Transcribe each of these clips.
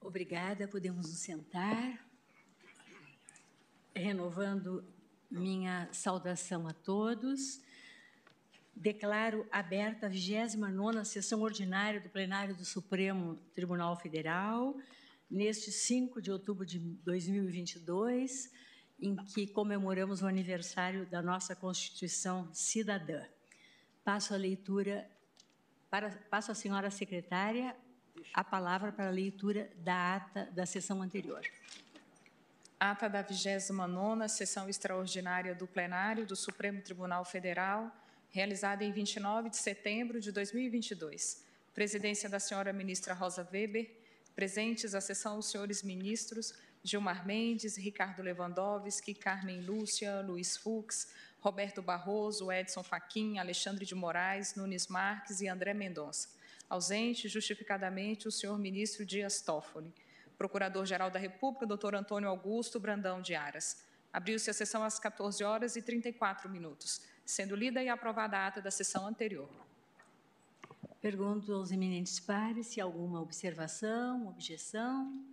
Obrigada, podemos nos sentar. Renovando minha saudação a todos. Declaro aberta a 29ª sessão ordinária do plenário do Supremo Tribunal Federal, neste 5 de outubro de 2022, em que comemoramos o aniversário da nossa Constituição Cidadã. Passo a leitura, para, passo à senhora secretária a palavra para a leitura da ata da sessão anterior. Ata da 29ª sessão extraordinária do plenário do Supremo Tribunal Federal, realizada em 29 de setembro de 2022. Presidência da senhora ministra Rosa Weber, presentes à sessão os senhores ministros Gilmar Mendes, Ricardo Lewandowski, Carmen Lúcia, Luiz Fux, Roberto Barroso, Edson Fachin, Alexandre de Moraes, Nunes Marques e André Mendonça. Ausente, justificadamente, o senhor ministro Dias Toffoli. Procurador-Geral da República, doutor Antônio Augusto Brandão de Aras. Abriu-se a sessão às 14 horas e 34 minutos, sendo lida e aprovada a ata da sessão anterior. Pergunto aos eminentes pares se alguma observação, objeção.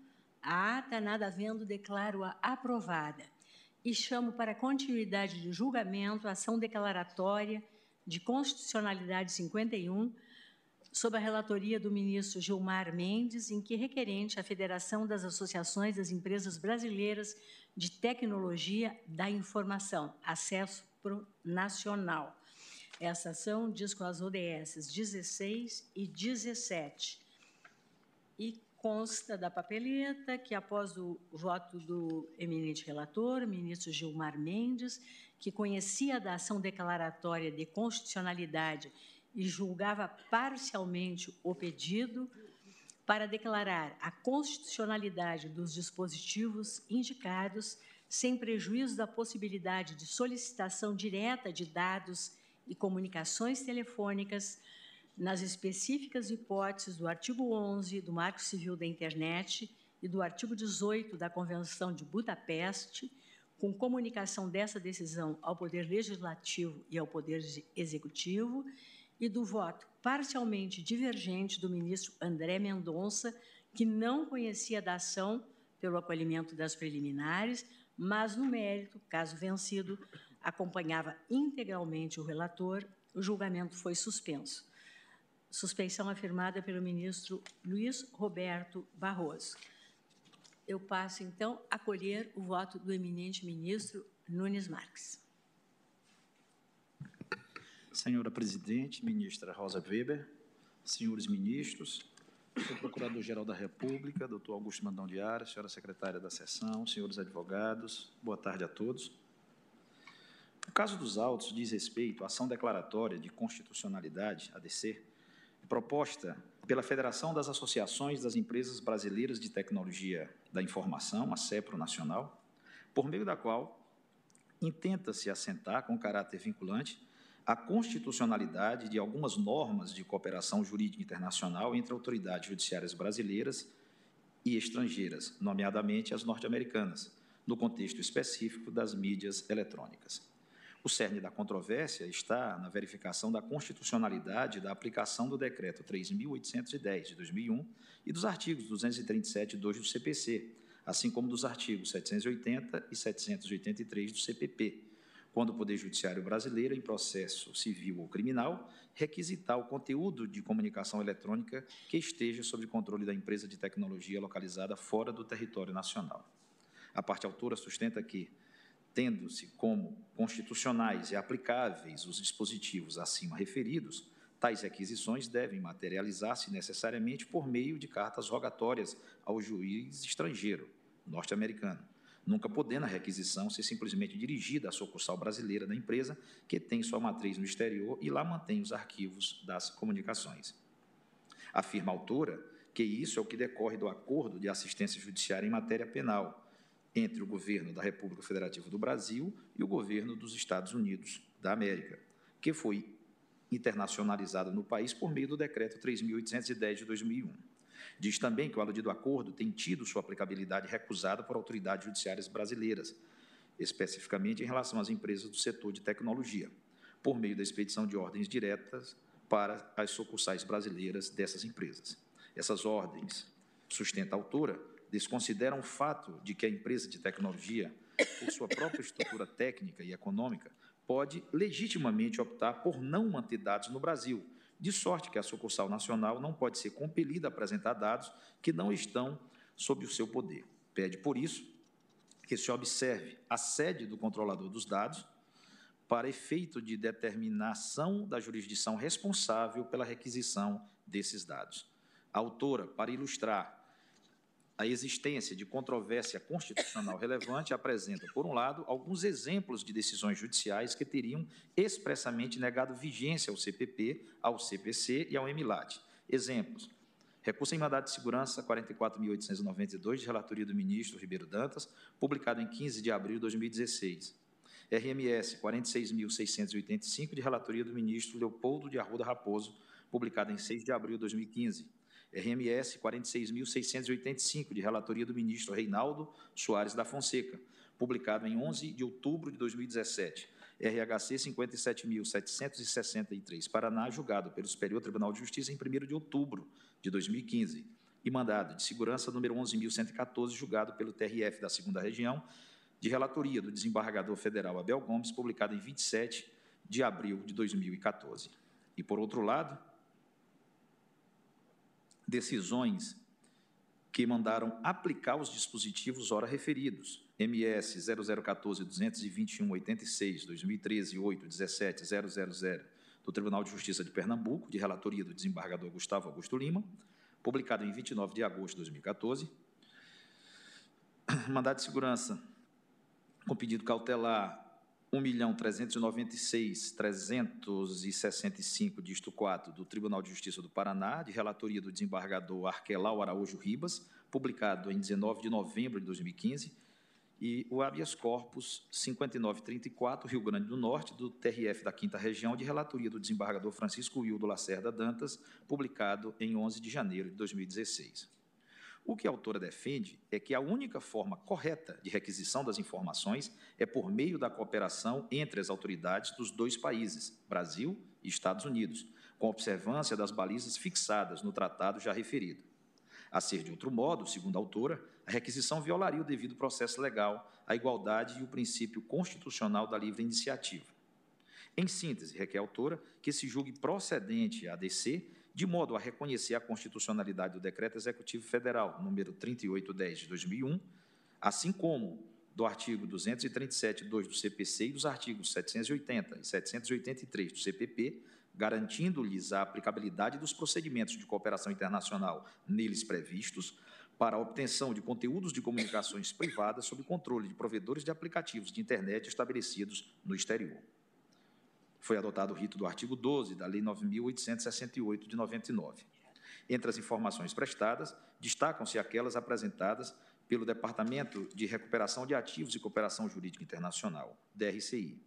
A ata, nada havendo, declaro-a aprovada. E chamo para continuidade de julgamento a ação declaratória de constitucionalidade 51 sob a relatoria do ministro Gilmar Mendes, em que requerente a Federação das Associações das Empresas Brasileiras de Tecnologia da Informação, Acesso Nacional. Essa ação diz com as ODS 16 e 17. E consta da papeleta que, após o voto do eminente relator, ministro Gilmar Mendes, que conhecia da ação declaratória de constitucionalidade e julgava parcialmente o pedido para declarar a constitucionalidade dos dispositivos indicados, sem prejuízo da possibilidade de solicitação direta de dados e comunicações telefônicas, nas específicas hipóteses do artigo 11 do Marco Civil da Internet e do artigo 18 da Convenção de Budapeste, com comunicação dessa decisão ao Poder Legislativo e ao Poder Executivo, e do voto parcialmente divergente do ministro André Mendonça, que não conhecia da ação pelo acolhimento das preliminares, mas no mérito, caso vencido, acompanhava integralmente o relator, o julgamento foi suspenso. Suspeição afirmada pelo ministro Luiz Roberto Barroso. Eu passo, então, a colher o voto do eminente ministro Nunes Marques. Senhora Presidente, Ministra Rosa Weber, senhores ministros, senhor Procurador-Geral da República, doutor Augusto Mandão de Aras, senhora Secretária da Sessão, senhores advogados, boa tarde a todos. O caso dos autos diz respeito à ação declaratória de constitucionalidade, ADC, proposta pela Federação das Associações das Empresas Brasileiras de Tecnologia da Informação, a CEPRO Nacional, por meio da qual intenta-se assentar com caráter vinculante a constitucionalidade de algumas normas de cooperação jurídica internacional entre autoridades judiciárias brasileiras e estrangeiras, nomeadamente as norte-americanas, no contexto específico das mídias eletrônicas. O cerne da controvérsia está na verificação da constitucionalidade da aplicação do Decreto 3.810 de 2001 e dos artigos 237 e 2 do CPC, assim como dos artigos 780 e 783 do CPP, quando o Poder Judiciário brasileiro, em processo civil ou criminal, requisitar o conteúdo de comunicação eletrônica que esteja sob controle da empresa de tecnologia localizada fora do território nacional. A parte autora sustenta que, tendo-se como constitucionais e aplicáveis os dispositivos acima referidos, tais requisições devem materializar-se necessariamente por meio de cartas rogatórias ao juiz estrangeiro, norte-americano, nunca podendo a requisição ser simplesmente dirigida à sucursal brasileira da empresa, que tem sua matriz no exterior e lá mantém os arquivos das comunicações. Afirma a autora que isso é o que decorre do acordo de assistência judiciária em matéria penal entre o governo da República Federativa do Brasil e o governo dos Estados Unidos da América, que foi internacionalizado no país por meio do decreto 3810 de 2001. Diz também que o aludido acordo tem tido sua aplicabilidade recusada por autoridades judiciárias brasileiras, especificamente em relação às empresas do setor de tecnologia, por meio da expedição de ordens diretas para as sucursais brasileiras dessas empresas. Essas ordens, sustenta a autora, desconsideram o fato de que a empresa de tecnologia, por sua própria estrutura técnica e econômica, pode legitimamente optar por não manter dados no Brasil, de sorte que a sucursal nacional não pode ser compelida a apresentar dados que não estão sob o seu poder. Pede, por isso, que se observe a sede do controlador dos dados para efeito de determinação da jurisdição responsável pela requisição desses dados. A autora, para ilustrar a existência de controvérsia constitucional relevante, apresenta, por um lado, alguns exemplos de decisões judiciais que teriam expressamente negado vigência ao CPP, ao CPC e ao MLAT. Exemplos: Recurso em mandado de segurança 44.892, de relatoria do ministro Ribeiro Dantas, publicado em 15 de abril de 2016. RMS 46.685, de relatoria do ministro Leopoldo de Arruda Raposo, publicado em 6 de abril de 2015. RMS 46.685, de relatoria do ministro Reinaldo Soares da Fonseca, publicado em 11 de outubro de 2017. RHC 57.763, Paraná, julgado pelo Superior Tribunal de Justiça em 1 de outubro de 2015. E mandado de segurança número 11.114, julgado pelo TRF da Segunda Região, de relatoria do desembargador federal Abel Gomes, publicado em 27 de abril de 2014. E, por outro lado, decisões que mandaram aplicar os dispositivos ora referidos, MS 0014-221-86, 2013, 8, 17, 000, do Tribunal de Justiça de Pernambuco, de relatoria do desembargador Gustavo Augusto Lima, publicado em 29 de agosto de 2014. Mandado de segurança com pedido cautelar 1.396.365, disto 4, do Tribunal de Justiça do Paraná, de relatoria do desembargador Arquelau Araújo Ribas, publicado em 19 de novembro de 2015, e o habeas corpus 5934, Rio Grande do Norte, do TRF da Quinta Região, de relatoria do desembargador Francisco Wildo Lacerda Dantas, publicado em 11 de janeiro de 2016. O que a autora defende é que a única forma correta de requisição das informações é por meio da cooperação entre as autoridades dos dois países, Brasil e Estados Unidos, com observância das balizas fixadas no tratado já referido. A ser de outro modo, segundo a autora, a requisição violaria o devido processo legal, a igualdade e o princípio constitucional da livre iniciativa. Em síntese, requer a autora que se julgue procedente a ADC de modo a reconhecer a constitucionalidade do Decreto Executivo Federal número 3810 de 2001, assim como do artigo 237.2 do CPC e dos artigos 780 e 783 do CPP, garantindo-lhes a aplicabilidade dos procedimentos de cooperação internacional neles previstos para a obtenção de conteúdos de comunicações privadas sob controle de provedores de aplicativos de internet estabelecidos no exterior foi adotado o rito do artigo 12 da Lei 9.868 de 99. Entre as informações prestadas, destacam-se aquelas apresentadas pelo Departamento de Recuperação de Ativos e Cooperação Jurídica Internacional, DRCI.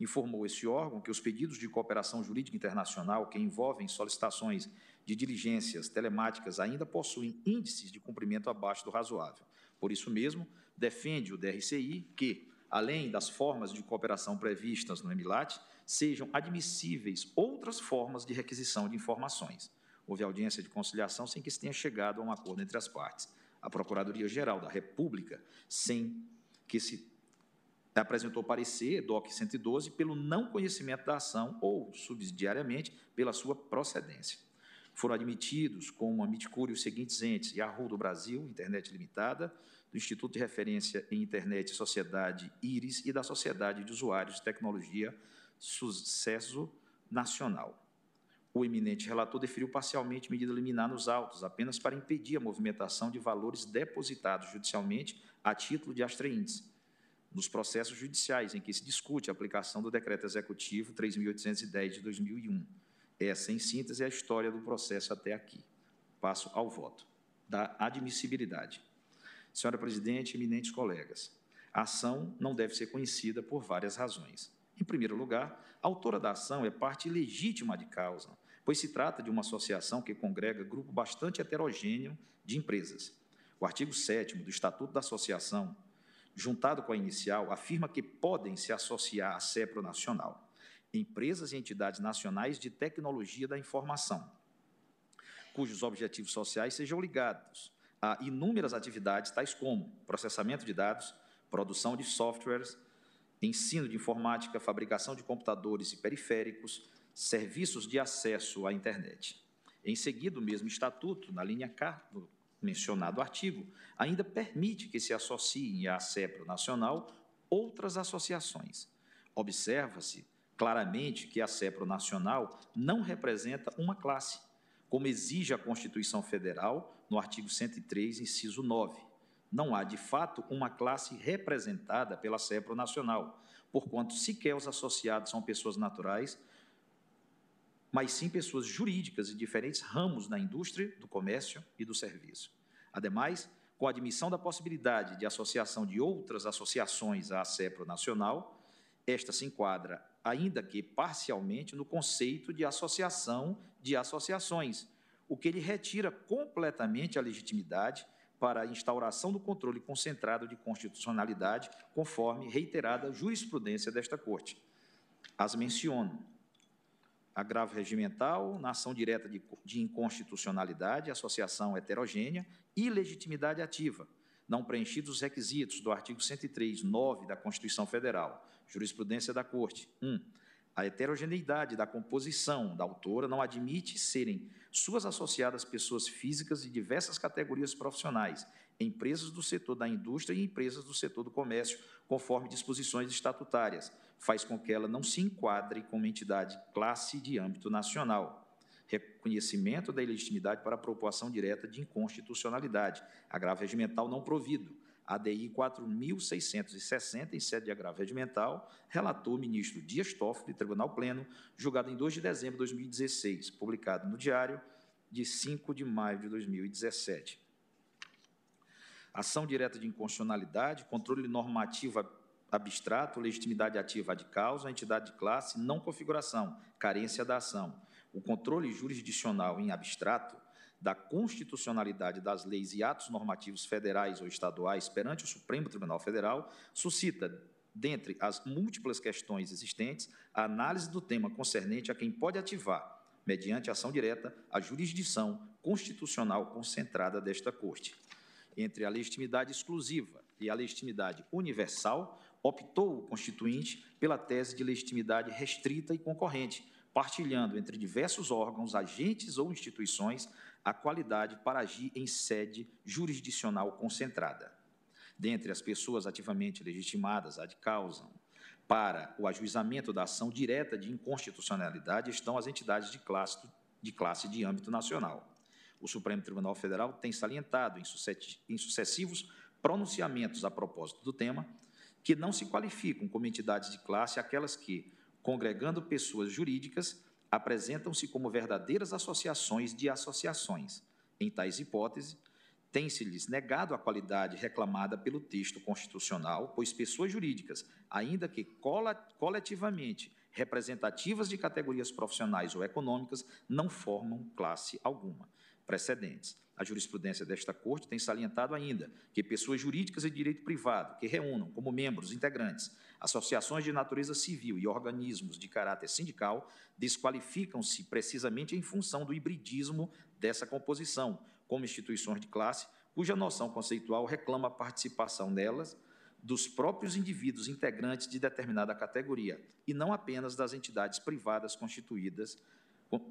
Informou esse órgão que os pedidos de cooperação jurídica internacional que envolvem solicitações de diligências telemáticas ainda possuem índices de cumprimento abaixo do razoável. Por isso mesmo, defende o DRCI que, além das formas de cooperação previstas no EMILAT, sejam admissíveis outras formas de requisição de informações. Houve audiência de conciliação sem que se tenha chegado a um acordo entre as partes. A Procuradoria-Geral da República, sem que se apresentou parecer, DOC 112, pelo não conhecimento da ação ou, subsidiariamente, pela sua procedência. Foram admitidos como admiticúrio os seguintes entes, Yahoo do Brasil, Internet Limitada, do Instituto de Referência em Internet e Sociedade IRIS e da Sociedade de Usuários de Tecnologia sucesso nacional. O eminente relator deferiu parcialmente medida liminar nos autos, apenas para impedir a movimentação de valores depositados judicialmente a título de astreíndice, nos processos judiciais em que se discute a aplicação do Decreto Executivo 3.810 de 2001. Essa, em síntese, é a história do processo até aqui. Passo ao voto. Da admissibilidade. Senhora Presidente, eminentes colegas, a ação não deve ser conhecida por várias razões. Em primeiro lugar, a autora da ação é parte legítima de causa, pois se trata de uma associação que congrega grupo bastante heterogêneo de empresas. O artigo 7 do Estatuto da Associação, juntado com a inicial, afirma que podem se associar à CEPRO Nacional. empresas e entidades nacionais de tecnologia da informação, cujos objetivos sociais sejam ligados a inúmeras atividades, tais como processamento de dados, produção de softwares, ensino de informática, fabricação de computadores e periféricos, serviços de acesso à internet. Em seguida, o mesmo estatuto, na linha K do mencionado artigo, ainda permite que se associem à CEPRO Nacional outras associações. Observa-se claramente que a CEPRO Nacional não representa uma classe, como exige a Constituição Federal no artigo 103, inciso 9. Não há, de fato, uma classe representada pela CEPRO Nacional, porquanto sequer os associados são pessoas naturais, mas sim pessoas jurídicas de diferentes ramos da indústria, do comércio e do serviço. Ademais, com a admissão da possibilidade de associação de outras associações à CEPRO nacional, esta se enquadra, ainda que parcialmente, no conceito de associação de associações, o que lhe retira completamente a legitimidade para a instauração do controle concentrado de constitucionalidade, conforme reiterada jurisprudência desta Corte. As menciono agravo regimental, na ação direta de, de inconstitucionalidade, associação heterogênea e legitimidade ativa, não preenchidos os requisitos do artigo 103, 9 da Constituição Federal. Jurisprudência da Corte. 1. Um, a heterogeneidade da composição da autora não admite serem suas associadas pessoas físicas de diversas categorias profissionais, empresas do setor da indústria e empresas do setor do comércio, conforme disposições estatutárias, faz com que ela não se enquadre como entidade classe de âmbito nacional. Reconhecimento da ilegitimidade para a propoção direta de inconstitucionalidade, agravo regimental não provido. ADI 4.660, em sede de agravo regimental, relator o ministro Dias Toffoli, Tribunal Pleno, julgado em 2 de dezembro de 2016, publicado no Diário de 5 de maio de 2017. Ação direta de inconstitucionalidade, controle normativo abstrato, legitimidade ativa de causa, entidade de classe, não configuração, carência da ação. O controle jurisdicional em abstrato da constitucionalidade das leis e atos normativos federais ou estaduais perante o Supremo Tribunal Federal suscita, dentre as múltiplas questões existentes, a análise do tema concernente a quem pode ativar, mediante ação direta, a jurisdição constitucional concentrada desta Corte. Entre a legitimidade exclusiva e a legitimidade universal, optou o Constituinte pela tese de legitimidade restrita e concorrente, partilhando entre diversos órgãos, agentes ou instituições a qualidade para agir em sede jurisdicional concentrada. Dentre as pessoas ativamente legitimadas ad causam para o ajuizamento da ação direta de inconstitucionalidade estão as entidades de classe de, classe de âmbito nacional. O Supremo Tribunal Federal tem salientado em sucessivos pronunciamentos a propósito do tema que não se qualificam como entidades de classe aquelas que, congregando pessoas jurídicas, apresentam-se como verdadeiras associações de associações. Em tais hipóteses, tem-se-lhes negado a qualidade reclamada pelo texto constitucional, pois pessoas jurídicas, ainda que coletivamente representativas de categorias profissionais ou econômicas, não formam classe alguma. Precedentes. A jurisprudência desta Corte tem salientado ainda que pessoas jurídicas e direito privado que reúnam como membros integrantes associações de natureza civil e organismos de caráter sindical desqualificam-se precisamente em função do hibridismo dessa composição, como instituições de classe, cuja noção conceitual reclama a participação nelas dos próprios indivíduos integrantes de determinada categoria, e não apenas das entidades privadas constituídas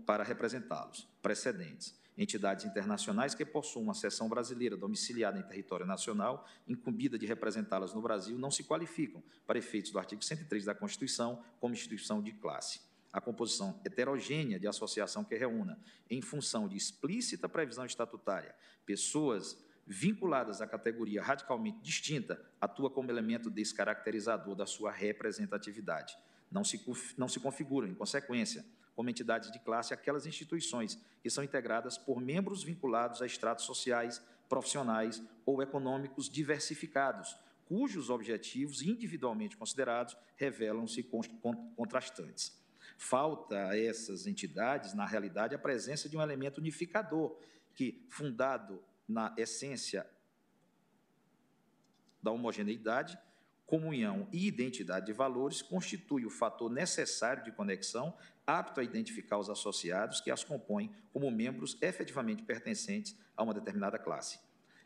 para representá-los. Precedentes entidades internacionais que possuam uma seção brasileira domiciliada em território nacional, incumbida de representá-las no Brasil, não se qualificam, para efeitos do artigo 103 da Constituição, como instituição de classe. A composição heterogênea de associação que reúna, em função de explícita previsão estatutária, pessoas vinculadas à categoria radicalmente distinta, atua como elemento descaracterizador da sua representatividade. Não se, não se configuram, em consequência, como entidades de classe aquelas instituições que são integradas por membros vinculados a estratos sociais, profissionais ou econômicos diversificados, cujos objetivos, individualmente considerados, revelam-se contrastantes. Falta a essas entidades, na realidade, a presença de um elemento unificador que, fundado na essência da homogeneidade, comunhão e identidade de valores constitui o fator necessário de conexão apto a identificar os associados que as compõem como membros efetivamente pertencentes a uma determinada classe.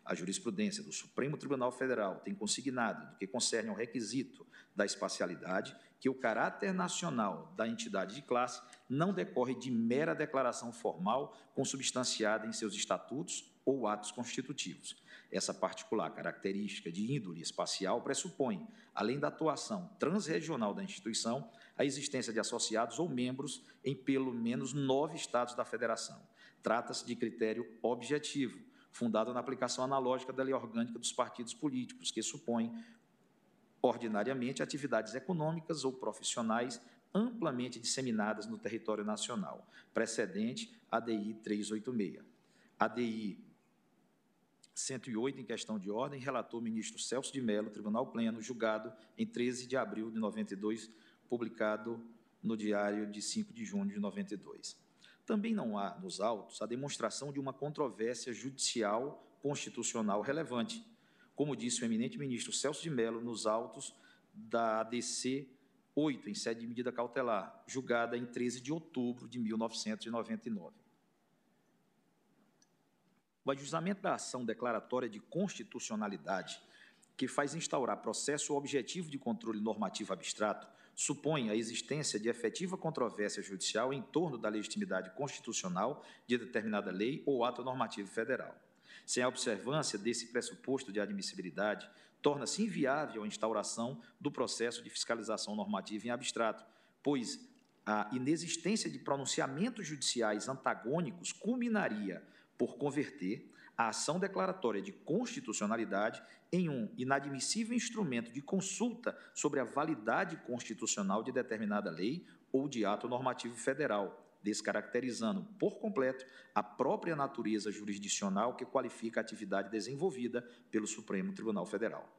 A jurisprudência do Supremo Tribunal Federal tem consignado, no que concerne ao requisito da espacialidade, que o caráter nacional da entidade de classe não decorre de mera declaração formal consubstanciada em seus estatutos ou atos constitutivos. Essa particular característica de índole espacial pressupõe, além da atuação transregional da instituição, a existência de associados ou membros em pelo menos nove estados da federação. Trata-se de critério objetivo, fundado na aplicação analógica da lei orgânica dos partidos políticos, que supõe ordinariamente atividades econômicas ou profissionais amplamente disseminadas no território nacional, precedente ADI 386. ADI 108, em questão de ordem, relator o ministro Celso de Mello, Tribunal Pleno, julgado em 13 de abril de 92, publicado no Diário de 5 de junho de 92. Também não há, nos autos, a demonstração de uma controvérsia judicial constitucional relevante, como disse o eminente ministro Celso de Mello nos autos da ADC 8, em sede de medida cautelar, julgada em 13 de outubro de 1999. O ajuizamento da ação declaratória de constitucionalidade, que faz instaurar processo objetivo de controle normativo abstrato, supõe a existência de efetiva controvérsia judicial em torno da legitimidade constitucional de determinada lei ou ato normativo federal. Sem a observância desse pressuposto de admissibilidade, torna-se inviável a instauração do processo de fiscalização normativa em abstrato, pois a inexistência de pronunciamentos judiciais antagônicos culminaria por converter a ação declaratória de constitucionalidade em um inadmissível instrumento de consulta sobre a validade constitucional de determinada lei ou de ato normativo federal, descaracterizando por completo a própria natureza jurisdicional que qualifica a atividade desenvolvida pelo Supremo Tribunal Federal.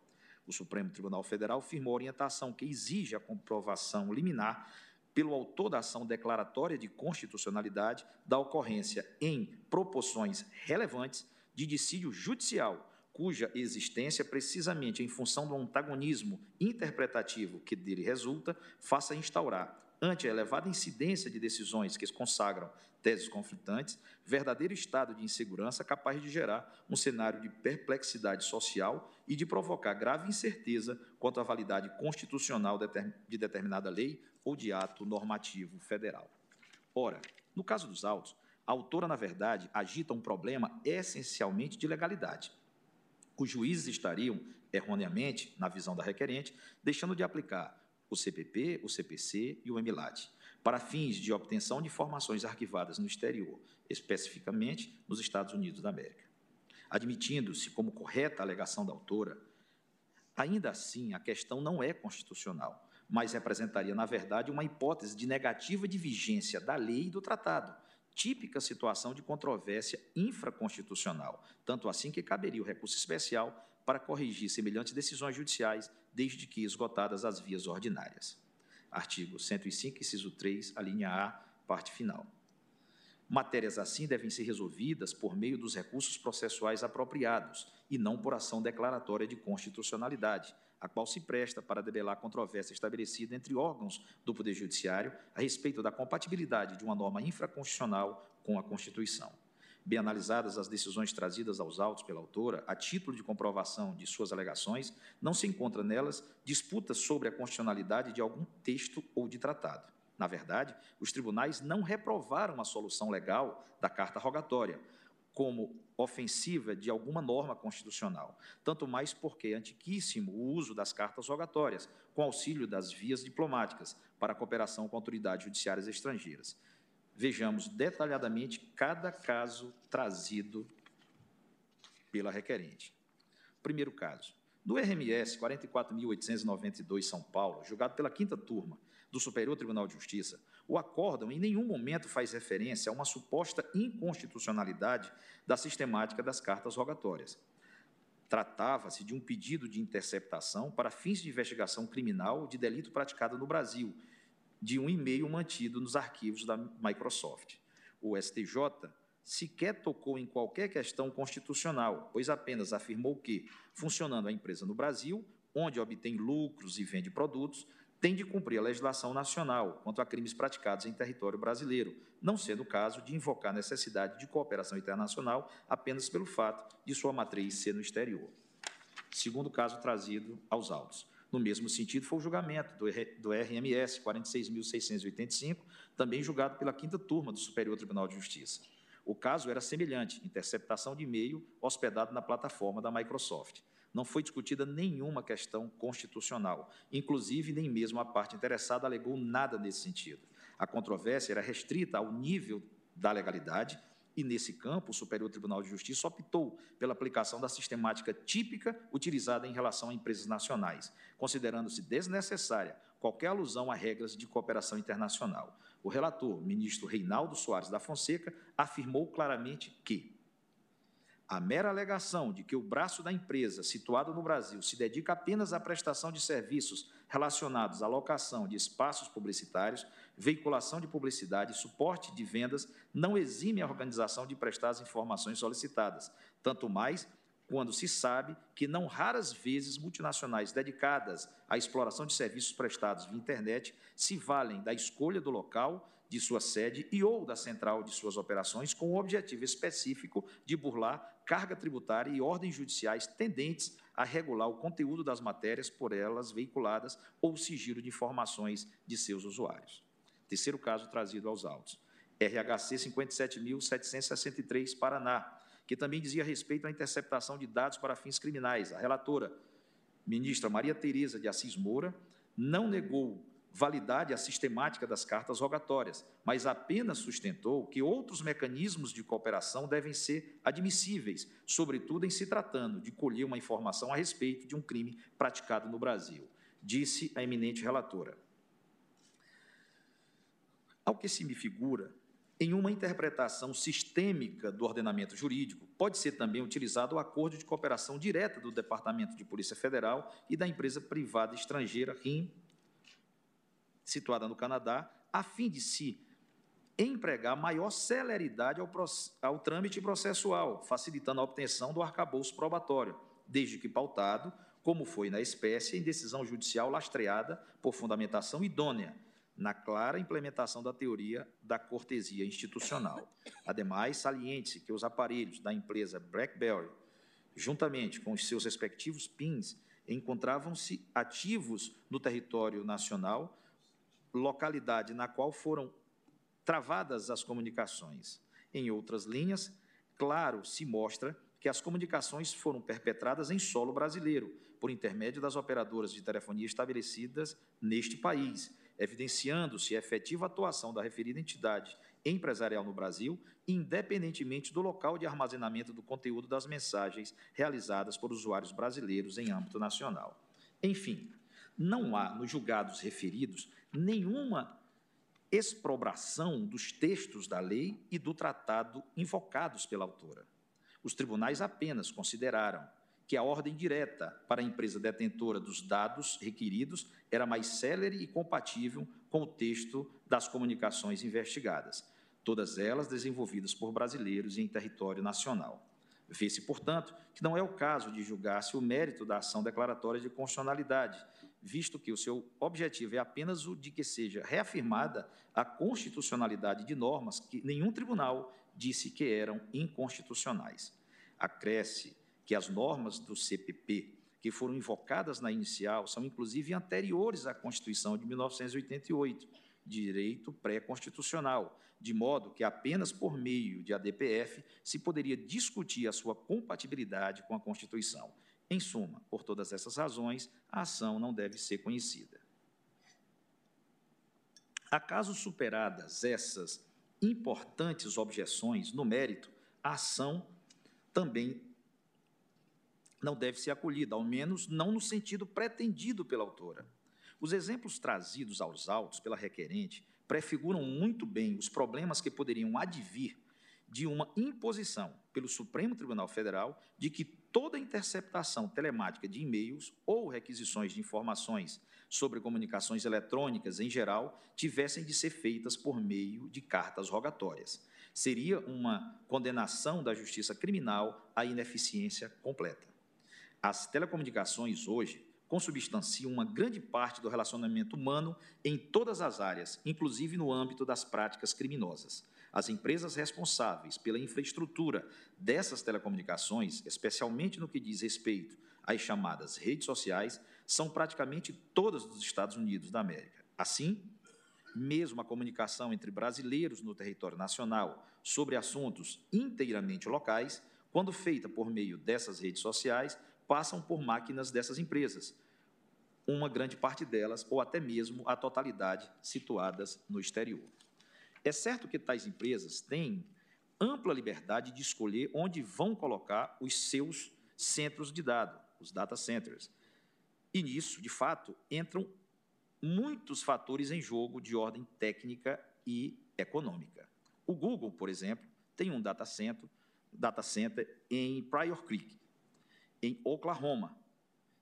O Supremo Tribunal Federal firmou orientação que exige a comprovação liminar pelo autor da ação declaratória de constitucionalidade da ocorrência em proporções relevantes de dissídio judicial, cuja existência, precisamente em função do antagonismo interpretativo que dele resulta, faça instaurar ante a elevada incidência de decisões que consagram teses conflitantes, verdadeiro estado de insegurança capaz de gerar um cenário de perplexidade social e de provocar grave incerteza quanto à validade constitucional de determinada lei ou de ato normativo federal. Ora, no caso dos autos, a autora, na verdade, agita um problema essencialmente de legalidade. Os juízes estariam, erroneamente, na visão da requerente, deixando de aplicar o CPP, o CPC e o EMILAT, para fins de obtenção de informações arquivadas no exterior, especificamente nos Estados Unidos da América. Admitindo-se como correta a alegação da autora, ainda assim a questão não é constitucional, mas representaria, na verdade, uma hipótese de negativa de vigência da lei e do tratado, típica situação de controvérsia infraconstitucional, tanto assim que caberia o recurso especial para corrigir semelhantes decisões judiciais, desde que esgotadas as vias ordinárias. Artigo 105, inciso 3, a linha A, parte final. Matérias assim devem ser resolvidas por meio dos recursos processuais apropriados e não por ação declaratória de constitucionalidade, a qual se presta para debelar controvérsia estabelecida entre órgãos do Poder Judiciário a respeito da compatibilidade de uma norma infraconstitucional com a Constituição. Bem analisadas as decisões trazidas aos autos pela autora, a título de comprovação de suas alegações, não se encontra nelas disputas sobre a constitucionalidade de algum texto ou de tratado. Na verdade, os tribunais não reprovaram a solução legal da carta rogatória como ofensiva de alguma norma constitucional, tanto mais porque é antiquíssimo o uso das cartas rogatórias, com auxílio das vias diplomáticas, para a cooperação com autoridades judiciárias estrangeiras vejamos detalhadamente cada caso trazido pela requerente. Primeiro caso. Do RMS 44.892 São Paulo, julgado pela quinta turma do Superior Tribunal de Justiça, o acórdão em nenhum momento faz referência a uma suposta inconstitucionalidade da sistemática das cartas rogatórias. Tratava-se de um pedido de interceptação para fins de investigação criminal de delito praticado no Brasil de um e-mail mantido nos arquivos da Microsoft. O STJ sequer tocou em qualquer questão constitucional, pois apenas afirmou que, funcionando a empresa no Brasil, onde obtém lucros e vende produtos, tem de cumprir a legislação nacional quanto a crimes praticados em território brasileiro, não sendo o caso de invocar necessidade de cooperação internacional apenas pelo fato de sua matriz ser no exterior. Segundo caso trazido aos autos. No mesmo sentido, foi o julgamento do RMS 46.685, também julgado pela quinta turma do Superior Tribunal de Justiça. O caso era semelhante, interceptação de e-mail hospedado na plataforma da Microsoft não foi discutida nenhuma questão constitucional. Inclusive, nem mesmo a parte interessada alegou nada nesse sentido. A controvérsia era restrita ao nível da legalidade e, nesse campo, o Superior Tribunal de Justiça optou pela aplicação da sistemática típica utilizada em relação a empresas nacionais, considerando-se desnecessária qualquer alusão a regras de cooperação internacional. O relator, ministro Reinaldo Soares da Fonseca, afirmou claramente que a mera alegação de que o braço da empresa, situado no Brasil, se dedica apenas à prestação de serviços relacionados à locação de espaços publicitários, veiculação de publicidade e suporte de vendas não exime a organização de prestar as informações solicitadas, tanto mais quando se sabe que não raras vezes multinacionais dedicadas à exploração de serviços prestados via internet se valem da escolha do local de sua sede e ou da central de suas operações com o objetivo específico de burlar carga tributária e ordens judiciais tendentes a regular o conteúdo das matérias por elas veiculadas ou sigilo de informações de seus usuários. Terceiro caso trazido aos autos. RHC 57.763, Paraná, que também dizia respeito à interceptação de dados para fins criminais. A relatora, ministra Maria Tereza de Assis Moura, não negou validade à sistemática das cartas rogatórias, mas apenas sustentou que outros mecanismos de cooperação devem ser admissíveis, sobretudo em se tratando de colher uma informação a respeito de um crime praticado no Brasil, disse a eminente relatora. Ao que se me figura, em uma interpretação sistêmica do ordenamento jurídico, pode ser também utilizado o acordo de cooperação direta do Departamento de Polícia Federal e da empresa privada estrangeira RIM situada no Canadá, a fim de se empregar maior celeridade ao, ao trâmite processual, facilitando a obtenção do arcabouço probatório, desde que pautado, como foi na espécie, em decisão judicial lastreada por fundamentação idônea, na clara implementação da teoria da cortesia institucional. Ademais, saliente-se que os aparelhos da empresa BlackBerry, juntamente com os seus respectivos PINs, encontravam-se ativos no território nacional localidade na qual foram travadas as comunicações. Em outras linhas, claro se mostra que as comunicações foram perpetradas em solo brasileiro, por intermédio das operadoras de telefonia estabelecidas neste país, evidenciando-se a efetiva atuação da referida entidade empresarial no Brasil, independentemente do local de armazenamento do conteúdo das mensagens realizadas por usuários brasileiros em âmbito nacional. Enfim, não há nos julgados referidos nenhuma exprobração dos textos da lei e do tratado invocados pela autora. Os tribunais apenas consideraram que a ordem direta para a empresa detentora dos dados requeridos era mais célere e compatível com o texto das comunicações investigadas, todas elas desenvolvidas por brasileiros em território nacional. Vê-se, portanto, que não é o caso de julgar-se o mérito da ação declaratória de constitucionalidade, visto que o seu objetivo é apenas o de que seja reafirmada a constitucionalidade de normas que nenhum tribunal disse que eram inconstitucionais. Acresce que as normas do CPP que foram invocadas na inicial são inclusive anteriores à Constituição de 1988, direito pré-constitucional, de modo que apenas por meio de ADPF se poderia discutir a sua compatibilidade com a Constituição. Em suma, por todas essas razões, a ação não deve ser conhecida. Acaso superadas essas importantes objeções no mérito, a ação também não deve ser acolhida, ao menos não no sentido pretendido pela autora. Os exemplos trazidos aos autos pela requerente prefiguram muito bem os problemas que poderiam advir de uma imposição pelo Supremo Tribunal Federal de que toda interceptação telemática de e-mails ou requisições de informações sobre comunicações eletrônicas em geral tivessem de ser feitas por meio de cartas rogatórias. Seria uma condenação da justiça criminal à ineficiência completa. As telecomunicações hoje consubstanciam uma grande parte do relacionamento humano em todas as áreas, inclusive no âmbito das práticas criminosas. As empresas responsáveis pela infraestrutura dessas telecomunicações, especialmente no que diz respeito às chamadas redes sociais, são praticamente todas dos Estados Unidos da América. Assim, mesmo a comunicação entre brasileiros no território nacional sobre assuntos inteiramente locais, quando feita por meio dessas redes sociais, passam por máquinas dessas empresas, uma grande parte delas, ou até mesmo a totalidade, situadas no exterior. É certo que tais empresas têm ampla liberdade de escolher onde vão colocar os seus centros de dados, os data centers. E nisso, de fato, entram muitos fatores em jogo de ordem técnica e econômica. O Google, por exemplo, tem um data center, data center em Pryor Creek, em Oklahoma.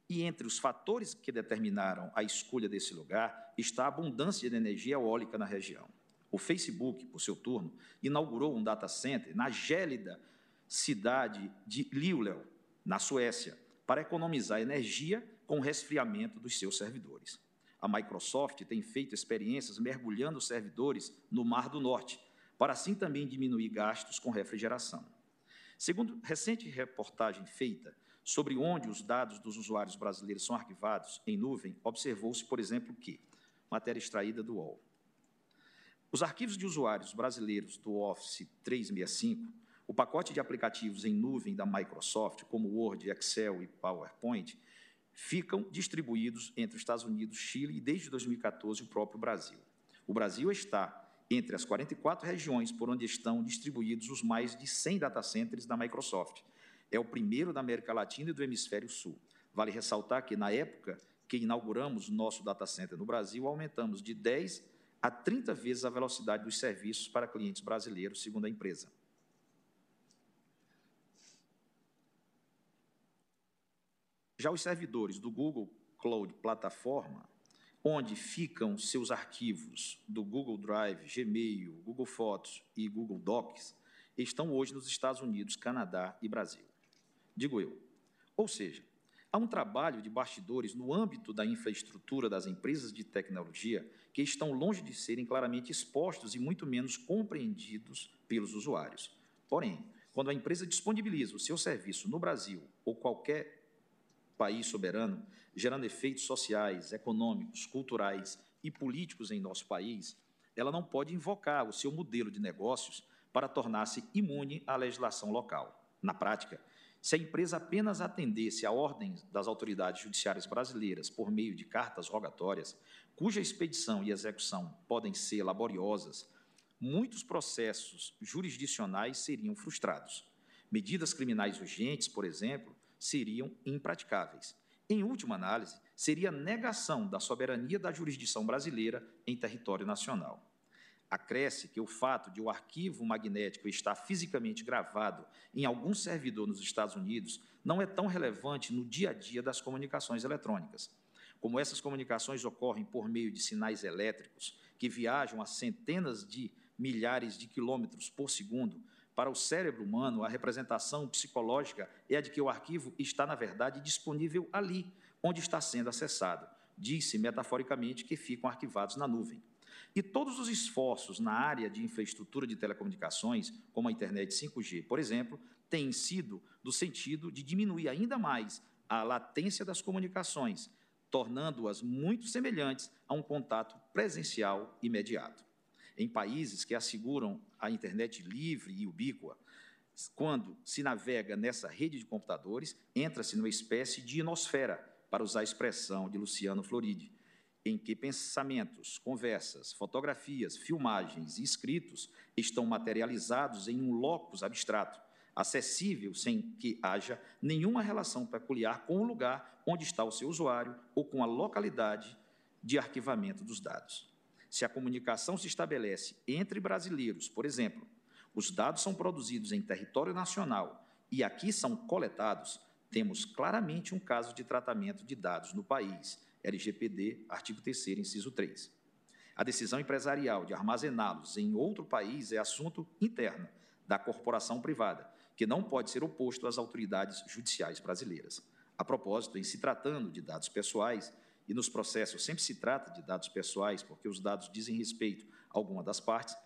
E entre os fatores que determinaram a escolha desse lugar está a abundância de energia eólica na região. O Facebook, por seu turno, inaugurou um data center na gélida cidade de Luleå, na Suécia, para economizar energia com o resfriamento dos seus servidores. A Microsoft tem feito experiências mergulhando servidores no Mar do Norte, para assim também diminuir gastos com refrigeração. Segundo recente reportagem feita sobre onde os dados dos usuários brasileiros são arquivados em nuvem, observou-se, por exemplo, que, matéria extraída do UOL, os arquivos de usuários brasileiros do Office 365, o pacote de aplicativos em nuvem da Microsoft, como Word, Excel e PowerPoint, ficam distribuídos entre os Estados Unidos, Chile e, desde 2014, o próprio Brasil. O Brasil está entre as 44 regiões por onde estão distribuídos os mais de 100 data centers da Microsoft. É o primeiro da América Latina e do Hemisfério Sul. Vale ressaltar que, na época que inauguramos o nosso data center no Brasil, aumentamos de 10 a 30 vezes a velocidade dos serviços para clientes brasileiros, segundo a empresa. Já os servidores do Google Cloud Plataforma, onde ficam seus arquivos do Google Drive, Gmail, Google Fotos e Google Docs, estão hoje nos Estados Unidos, Canadá e Brasil. Digo eu. Ou seja, há um trabalho de bastidores no âmbito da infraestrutura das empresas de tecnologia que estão longe de serem claramente expostos e muito menos compreendidos pelos usuários. Porém, quando a empresa disponibiliza o seu serviço no Brasil ou qualquer país soberano, gerando efeitos sociais, econômicos, culturais e políticos em nosso país, ela não pode invocar o seu modelo de negócios para tornar-se imune à legislação local. Na prática, se a empresa apenas atendesse a ordens das autoridades judiciárias brasileiras por meio de cartas rogatórias, cuja expedição e execução podem ser laboriosas, muitos processos jurisdicionais seriam frustrados. Medidas criminais urgentes, por exemplo, seriam impraticáveis. Em última análise, seria negação da soberania da jurisdição brasileira em território nacional. Acresce que o fato de o arquivo magnético estar fisicamente gravado em algum servidor nos Estados Unidos não é tão relevante no dia a dia das comunicações eletrônicas. Como essas comunicações ocorrem por meio de sinais elétricos que viajam a centenas de milhares de quilômetros por segundo, para o cérebro humano, a representação psicológica é a de que o arquivo está, na verdade, disponível ali, onde está sendo acessado. Diz-se, metaforicamente, que ficam arquivados na nuvem. E todos os esforços na área de infraestrutura de telecomunicações, como a internet 5G, por exemplo, têm sido do sentido de diminuir ainda mais a latência das comunicações, tornando-as muito semelhantes a um contato presencial imediato. Em países que asseguram a internet livre e ubíqua, quando se navega nessa rede de computadores, entra-se numa espécie de inosfera, para usar a expressão de Luciano Floridi, em que pensamentos, conversas, fotografias, filmagens e escritos estão materializados em um locus abstrato, acessível sem que haja nenhuma relação peculiar com o lugar onde está o seu usuário ou com a localidade de arquivamento dos dados. Se a comunicação se estabelece entre brasileiros, por exemplo, os dados são produzidos em território nacional e aqui são coletados, temos claramente um caso de tratamento de dados no país, LGPD, artigo 3 inciso 3. A decisão empresarial de armazená-los em outro país é assunto interno da corporação privada, que não pode ser oposto às autoridades judiciais brasileiras. A propósito, em se tratando de dados pessoais, e nos processos sempre se trata de dados pessoais, porque os dados dizem respeito a alguma das partes,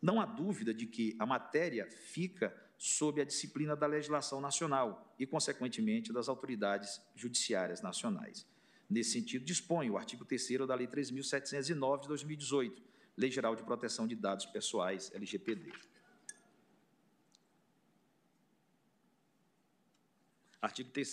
não há dúvida de que a matéria fica sob a disciplina da legislação nacional e, consequentemente, das autoridades judiciárias nacionais. Nesse sentido, dispõe o artigo 3 da Lei 3.709 de 2018, Lei Geral de Proteção de Dados Pessoais, LGPD. Artigo 3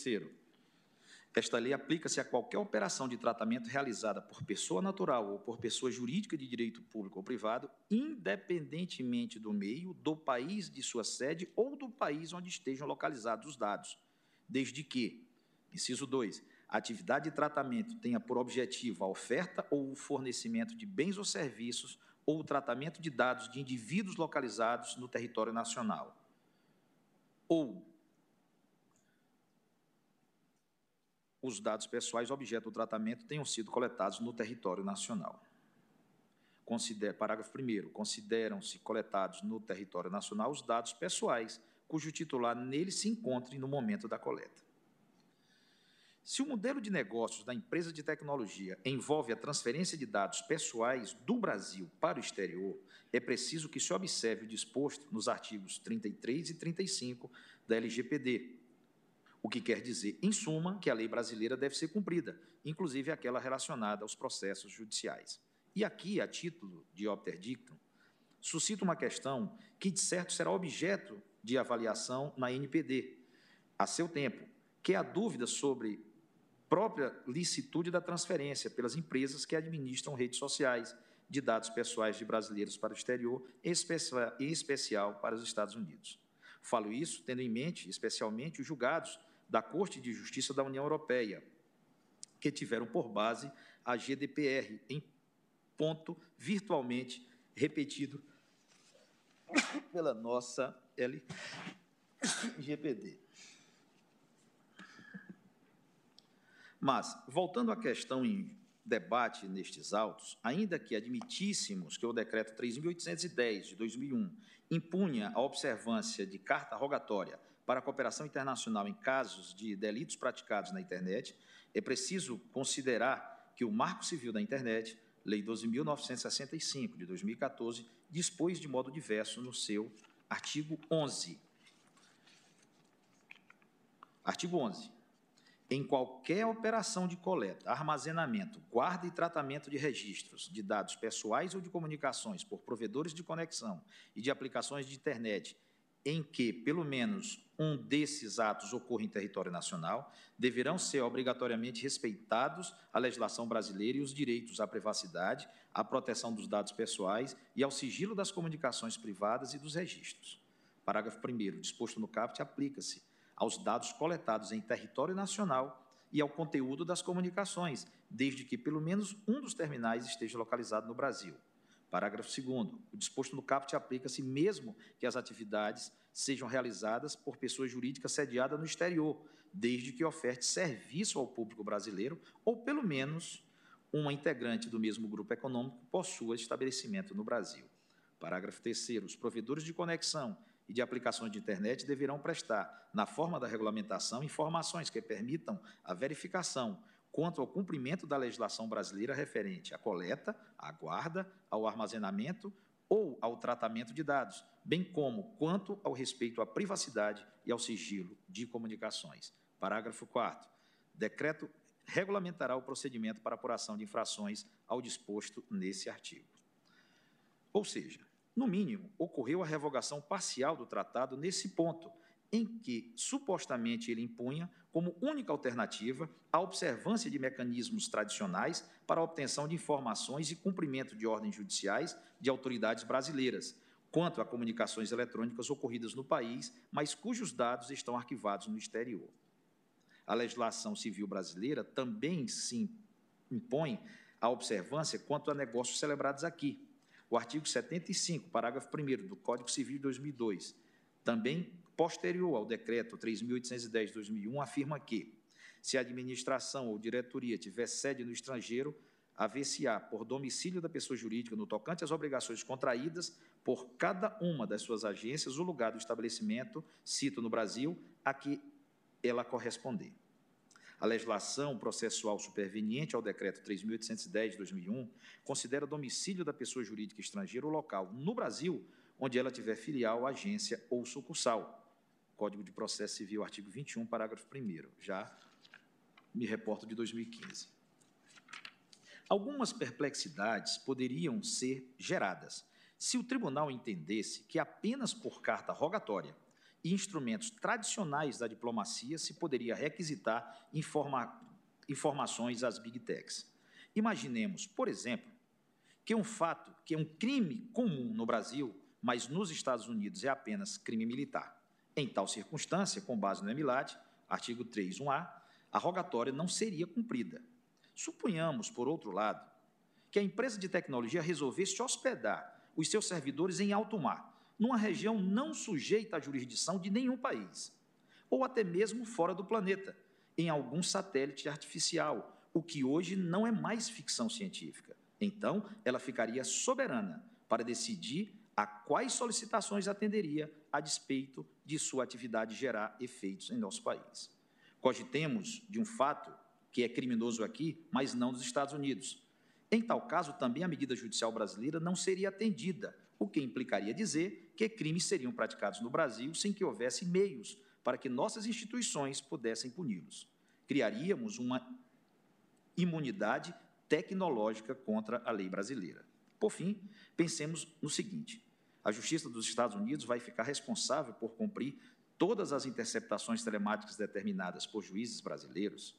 esta lei aplica-se a qualquer operação de tratamento realizada por pessoa natural ou por pessoa jurídica de direito público ou privado, independentemente do meio, do país de sua sede ou do país onde estejam localizados os dados, desde que, inciso 2, atividade de tratamento tenha por objetivo a oferta ou o fornecimento de bens ou serviços ou o tratamento de dados de indivíduos localizados no território nacional, ou os dados pessoais objeto do tratamento tenham sido coletados no território nacional. Considera, parágrafo 1 consideram-se coletados no território nacional os dados pessoais cujo titular nele se encontre no momento da coleta. Se o modelo de negócios da empresa de tecnologia envolve a transferência de dados pessoais do Brasil para o exterior, é preciso que se observe o disposto nos artigos 33 e 35 da LGPD, o que quer dizer, em suma, que a lei brasileira deve ser cumprida, inclusive aquela relacionada aos processos judiciais. E aqui, a título de obter dictum, suscita uma questão que, de certo, será objeto de avaliação na NPD, a seu tempo, que é a dúvida sobre própria licitude da transferência pelas empresas que administram redes sociais de dados pessoais de brasileiros para o exterior, em especial para os Estados Unidos. Falo isso tendo em mente, especialmente, os julgados da Corte de Justiça da União Europeia, que tiveram por base a GDPR, em ponto virtualmente repetido pela nossa LGPD. Mas, voltando à questão em debate nestes autos, ainda que admitíssemos que o Decreto 3.810, de 2001, impunha a observância de carta rogatória para a cooperação internacional em casos de delitos praticados na internet, é preciso considerar que o Marco Civil da Internet, Lei 12.965, de 2014, dispôs de modo diverso no seu artigo 11. Artigo 11. Em qualquer operação de coleta, armazenamento, guarda e tratamento de registros de dados pessoais ou de comunicações por provedores de conexão e de aplicações de internet em que pelo menos um desses atos ocorra em território nacional, deverão ser obrigatoriamente respeitados a legislação brasileira e os direitos à privacidade, à proteção dos dados pessoais e ao sigilo das comunicações privadas e dos registros. Parágrafo 1 disposto no caput aplica-se aos dados coletados em território nacional e ao conteúdo das comunicações, desde que pelo menos um dos terminais esteja localizado no Brasil. Parágrafo 2 O disposto no caput aplica-se mesmo que as atividades sejam realizadas por pessoa jurídica sediada no exterior, desde que oferte serviço ao público brasileiro ou, pelo menos, uma integrante do mesmo grupo econômico possua estabelecimento no Brasil. Parágrafo 3 Os provedores de conexão e de aplicações de internet deverão prestar, na forma da regulamentação, informações que permitam a verificação quanto ao cumprimento da legislação brasileira referente à coleta, à guarda, ao armazenamento ou ao tratamento de dados, bem como quanto ao respeito à privacidade e ao sigilo de comunicações. Parágrafo 4 Decreto regulamentará o procedimento para apuração de infrações ao disposto nesse artigo. Ou seja, no mínimo, ocorreu a revogação parcial do tratado nesse ponto, em que supostamente ele impunha como única alternativa a observância de mecanismos tradicionais para a obtenção de informações e cumprimento de ordens judiciais de autoridades brasileiras, quanto a comunicações eletrônicas ocorridas no país, mas cujos dados estão arquivados no exterior. A legislação civil brasileira também se impõe a observância quanto a negócios celebrados aqui. O artigo 75, parágrafo 1 do Código Civil de 2002, também posterior ao decreto 3.810 de 2001, afirma que, se a administração ou diretoria tiver sede no estrangeiro, haver-se-á por domicílio da pessoa jurídica no tocante às obrigações contraídas por cada uma das suas agências o lugar do estabelecimento, cito no Brasil, a que ela corresponder. A legislação processual superveniente ao Decreto 3.810 de 2001 considera domicílio da pessoa jurídica estrangeira o local no Brasil onde ela tiver filial, agência ou sucursal. Código de Processo Civil, artigo 21, parágrafo 1 Já me reporto de 2015. Algumas perplexidades poderiam ser geradas se o tribunal entendesse que apenas por carta rogatória e instrumentos tradicionais da diplomacia se poderia requisitar informa informações às big techs. Imaginemos, por exemplo, que um fato, que é um crime comum no Brasil, mas nos Estados Unidos é apenas crime militar. Em tal circunstância, com base no EMILAT, artigo 3.1a, a rogatória não seria cumprida. Suponhamos, por outro lado, que a empresa de tecnologia resolvesse hospedar os seus servidores em alto mar, numa região não sujeita à jurisdição de nenhum país, ou até mesmo fora do planeta, em algum satélite artificial, o que hoje não é mais ficção científica. Então, ela ficaria soberana para decidir a quais solicitações atenderia a despeito de sua atividade gerar efeitos em nosso país. Cogitemos de um fato que é criminoso aqui, mas não nos Estados Unidos. Em tal caso, também a medida judicial brasileira não seria atendida, o que implicaria dizer que crimes seriam praticados no Brasil sem que houvesse meios para que nossas instituições pudessem puni-los. Criaríamos uma imunidade tecnológica contra a lei brasileira. Por fim, pensemos no seguinte: a Justiça dos Estados Unidos vai ficar responsável por cumprir todas as interceptações telemáticas determinadas por juízes brasileiros?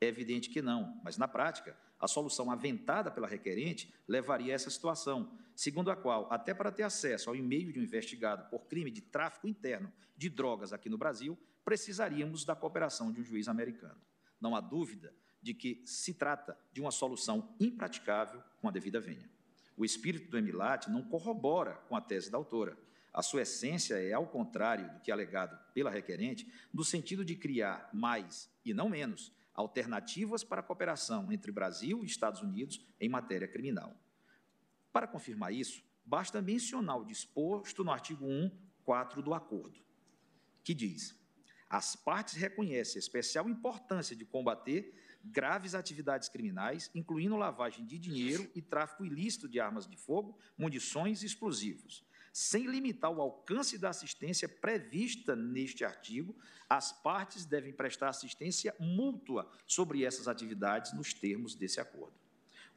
É evidente que não, mas na prática, a solução aventada pela requerente levaria a essa situação, segundo a qual, até para ter acesso ao e-mail de um investigado por crime de tráfico interno de drogas aqui no Brasil, precisaríamos da cooperação de um juiz americano. Não há dúvida de que se trata de uma solução impraticável com a devida venha. O espírito do Emilate não corrobora com a tese da autora. A sua essência é, ao contrário do que é alegado pela requerente, no sentido de criar mais, e não menos, alternativas para a cooperação entre Brasil e Estados Unidos em matéria criminal. Para confirmar isso, basta mencionar o disposto no artigo 1, 4 do acordo, que diz: as partes reconhecem a especial importância de combater graves atividades criminais, incluindo lavagem de dinheiro e tráfico ilícito de armas de fogo, munições e explosivos. Sem limitar o alcance da assistência prevista neste artigo, as partes devem prestar assistência mútua sobre essas atividades nos termos desse acordo.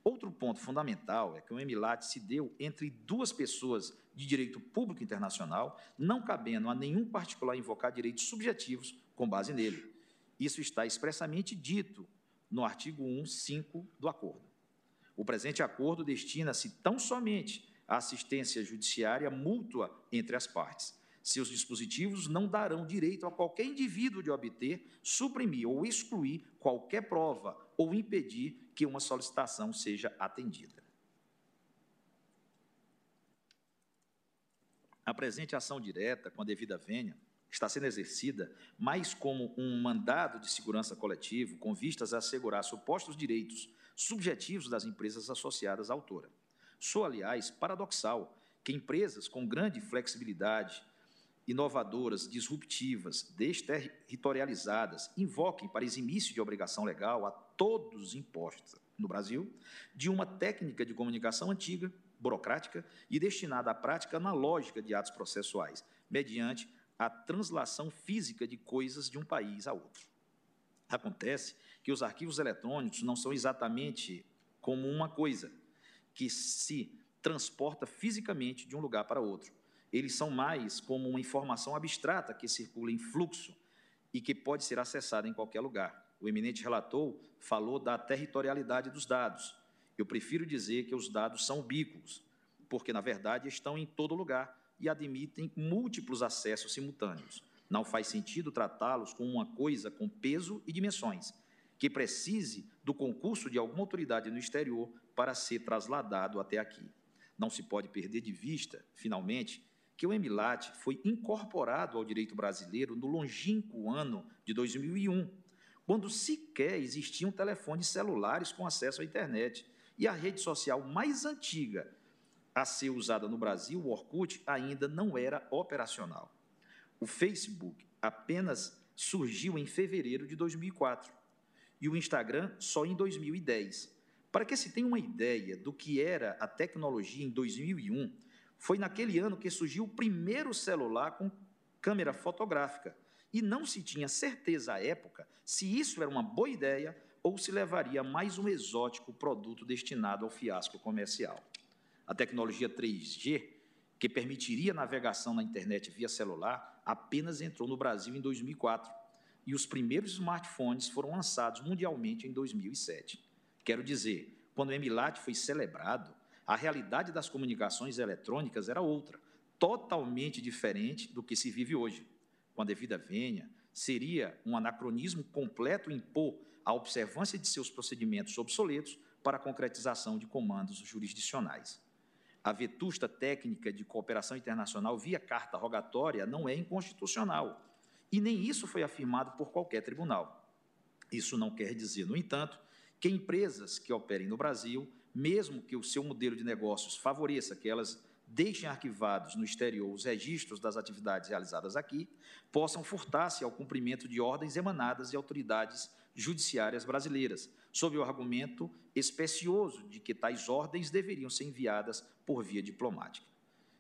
Outro ponto fundamental é que o Emilat se deu entre duas pessoas de direito público internacional, não cabendo a nenhum particular invocar direitos subjetivos com base nele. Isso está expressamente dito no artigo 1, 5 do acordo. O presente acordo destina-se tão somente à assistência judiciária mútua entre as partes. Seus dispositivos não darão direito a qualquer indivíduo de obter, suprimir ou excluir qualquer prova ou impedir que uma solicitação seja atendida. A presente ação direta, com a devida vênia, está sendo exercida mais como um mandado de segurança coletivo com vistas a assegurar supostos direitos subjetivos das empresas associadas à autora. Sou, aliás, paradoxal que empresas com grande flexibilidade, inovadoras, disruptivas, desterritorializadas, invoquem para eximício de obrigação legal a todos impostos no Brasil de uma técnica de comunicação antiga, burocrática e destinada à prática analógica de atos processuais, mediante a translação física de coisas de um país a outro. Acontece que os arquivos eletrônicos não são exatamente como uma coisa que se transporta fisicamente de um lugar para outro. Eles são mais como uma informação abstrata que circula em fluxo e que pode ser acessada em qualquer lugar. O eminente relator falou da territorialidade dos dados. Eu prefiro dizer que os dados são ubíquos, porque, na verdade, estão em todo lugar e admitem múltiplos acessos simultâneos. Não faz sentido tratá-los como uma coisa com peso e dimensões, que precise do concurso de alguma autoridade no exterior para ser trasladado até aqui. Não se pode perder de vista, finalmente, que o Emilat foi incorporado ao direito brasileiro no longínquo ano de 2001, quando sequer existiam telefones celulares com acesso à internet e a rede social mais antiga a ser usada no Brasil, o Orkut ainda não era operacional. O Facebook apenas surgiu em fevereiro de 2004 e o Instagram só em 2010. Para que se tenha uma ideia do que era a tecnologia em 2001, foi naquele ano que surgiu o primeiro celular com câmera fotográfica, e não se tinha certeza à época se isso era uma boa ideia ou se levaria a mais um exótico produto destinado ao fiasco comercial. A tecnologia 3G, que permitiria navegação na internet via celular, apenas entrou no Brasil em 2004 e os primeiros smartphones foram lançados mundialmente em 2007. Quero dizer, quando o Emilat foi celebrado, a realidade das comunicações eletrônicas era outra, totalmente diferente do que se vive hoje. Com a devida venha, seria um anacronismo completo impor a observância de seus procedimentos obsoletos para a concretização de comandos jurisdicionais. A vetusta técnica de cooperação internacional via carta rogatória não é inconstitucional, e nem isso foi afirmado por qualquer tribunal. Isso não quer dizer, no entanto, que empresas que operem no Brasil, mesmo que o seu modelo de negócios favoreça que elas deixem arquivados no exterior os registros das atividades realizadas aqui, possam furtar-se ao cumprimento de ordens emanadas de autoridades judiciárias brasileiras, sob o argumento especioso de que tais ordens deveriam ser enviadas por via diplomática.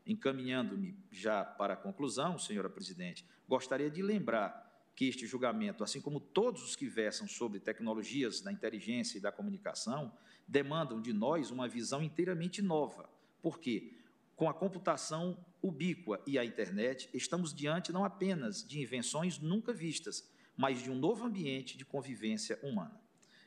Encaminhando-me já para a conclusão, senhora presidente, gostaria de lembrar que este julgamento, assim como todos os que versam sobre tecnologias da inteligência e da comunicação, demandam de nós uma visão inteiramente nova. Por quê? Com a computação ubíqua e a internet, estamos diante não apenas de invenções nunca vistas, mas de um novo ambiente de convivência humana.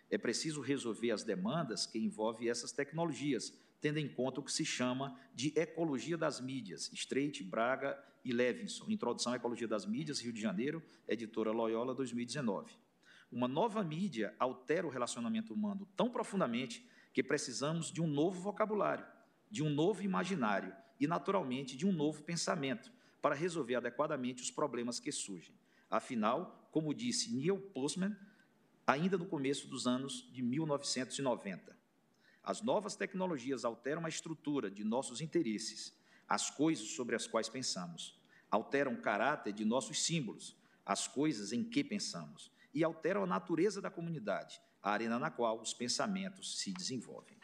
É preciso resolver as demandas que envolvem essas tecnologias, tendo em conta o que se chama de ecologia das mídias, Streit, Braga e Levinson, Introdução à Ecologia das Mídias, Rio de Janeiro, editora Loyola, 2019. Uma nova mídia altera o relacionamento humano tão profundamente que precisamos de um novo vocabulário, de um novo imaginário e, naturalmente, de um novo pensamento para resolver adequadamente os problemas que surgem. Afinal, como disse Neil Postman, ainda no começo dos anos de 1990, as novas tecnologias alteram a estrutura de nossos interesses, as coisas sobre as quais pensamos, alteram o caráter de nossos símbolos, as coisas em que pensamos, e alteram a natureza da comunidade, a arena na qual os pensamentos se desenvolvem.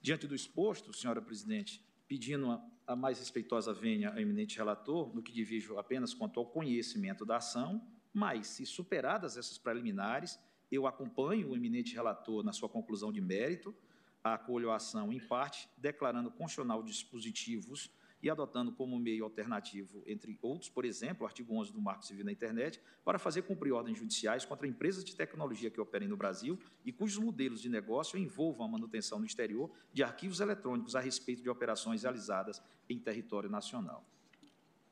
Diante do exposto, senhora presidente, pedindo a, mais respeitosa venha ao eminente relator, no que divijo apenas quanto ao conhecimento da ação, mas, se superadas essas preliminares, eu acompanho o eminente relator na sua conclusão de mérito, acolho a ação em parte, declarando constitucional dispositivos e adotando como meio alternativo, entre outros, por exemplo, o artigo 11 do Marco Civil da Internet, para fazer cumprir ordens judiciais contra empresas de tecnologia que operem no Brasil e cujos modelos de negócio envolvam a manutenção no exterior de arquivos eletrônicos a respeito de operações realizadas em território nacional.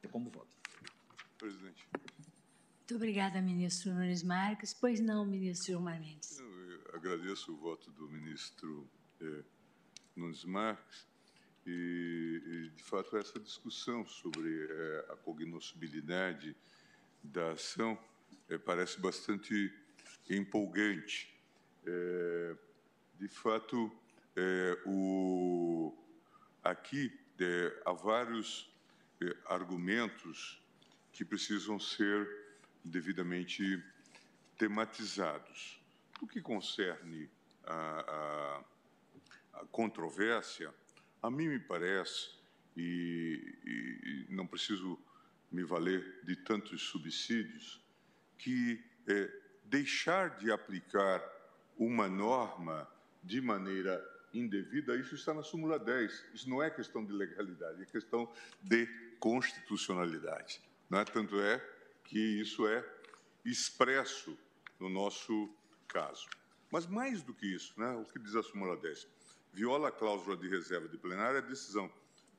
É como voto. Presidente. Muito obrigada, ministro Nunes Marques. Pois não, ministro Gilmar Mendes. Eu agradeço o voto do ministro eh, Nunes Marques e, e, de fato, essa discussão sobre eh, a cognoscibilidade da ação eh, parece bastante empolgante. de fato, o, aqui há vários argumentos que precisam ser devidamente tematizados. O que concerne a, a, a controvérsia, a mim me parece, e, e, não preciso me valer de tantos subsídios, que é, deixar de aplicar uma norma de maneira indevida, isso está na súmula 10. Isso não é questão de legalidade, é questão de constitucionalidade. Não é? Tanto é que isso é expresso no nosso caso. Mas mais do que isso, né, o que diz a súmula 10? Viola a cláusula de reserva de plenária a decisão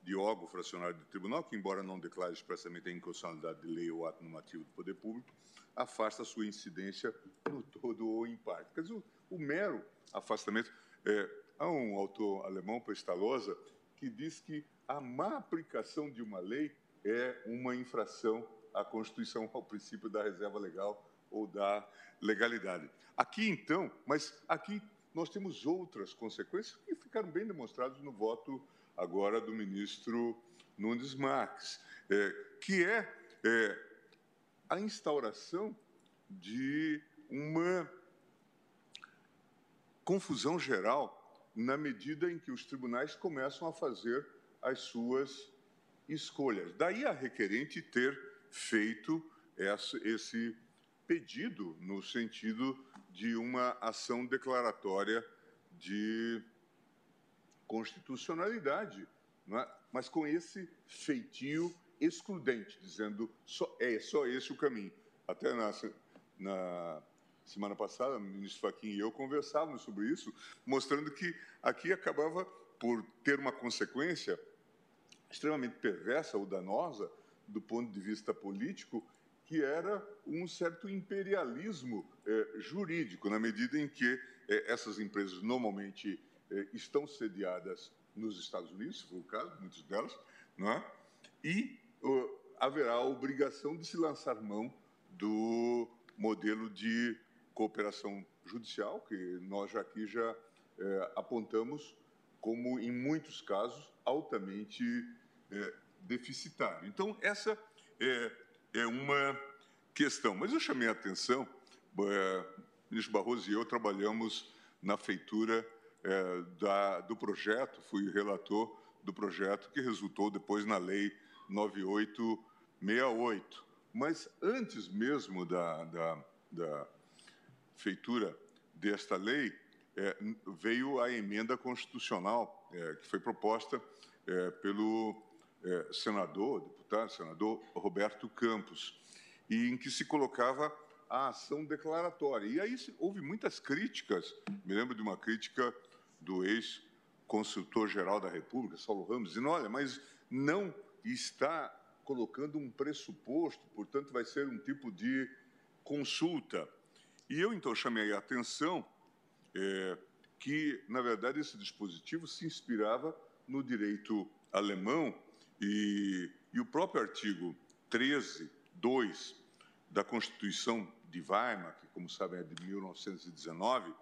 de órgão fracionário do tribunal, que, embora não declare expressamente a inconstitucionalidade de lei ou ato normativo do poder público, afasta sua incidência no todo ou em parte. Quer dizer, o, o mero afastamento. É, há um autor alemão, Pestalosa, que diz que a má aplicação de uma lei é uma infração à Constituição, ao princípio da reserva legal ou da legalidade. Aqui, então, mas aqui nós temos outras consequências que ficaram bem demonstradas no voto agora do ministro Nunes Marques, é, que é, é, a instauração de uma confusão geral na medida em que os tribunais começam a fazer as suas escolhas. Daí a requerente ter feito esse pedido no sentido de uma ação declaratória de constitucionalidade, é? mas com esse feitio excludente, dizendo só, é só esse o caminho. Até na, na semana passada, o ministro Fachin e eu conversávamos sobre isso, mostrando que aqui acabava por ter uma consequência extremamente perversa ou danosa do ponto de vista político, que era um certo imperialismo eh, jurídico, na medida em que eh, essas empresas normalmente eh, estão sediadas nos Estados Unidos, se for o caso, muitas delas, não é? e haverá a obrigação de se lançar mão do modelo de cooperação judicial, que nós aqui já apontamos como, em muitos casos, altamente deficitário. Então, essa é, é uma questão. Mas eu chamei a atenção, é, o ministro Barroso e eu trabalhamos na feitura é, da, do projeto, fui relator do projeto que resultou depois na Lei 9868. Mas antes mesmo da, da, da feitura desta lei, é, veio a emenda constitucional é, que foi proposta é, pelo é, senador, deputado, senador Roberto Campos, e em que se colocava a ação declaratória. E aí houve muitas críticas, me lembro de uma crítica do ex-consultor-geral da República, Saulo Ramos, dizendo, olha, mas não está colocando um pressuposto, portanto vai ser um tipo de consulta. E eu então chamei a atenção é, que, na verdade, esse dispositivo se inspirava no direito alemão e, e o próprio artigo 13, 2 da Constituição de Weimar, que, como sabem, é de 1919,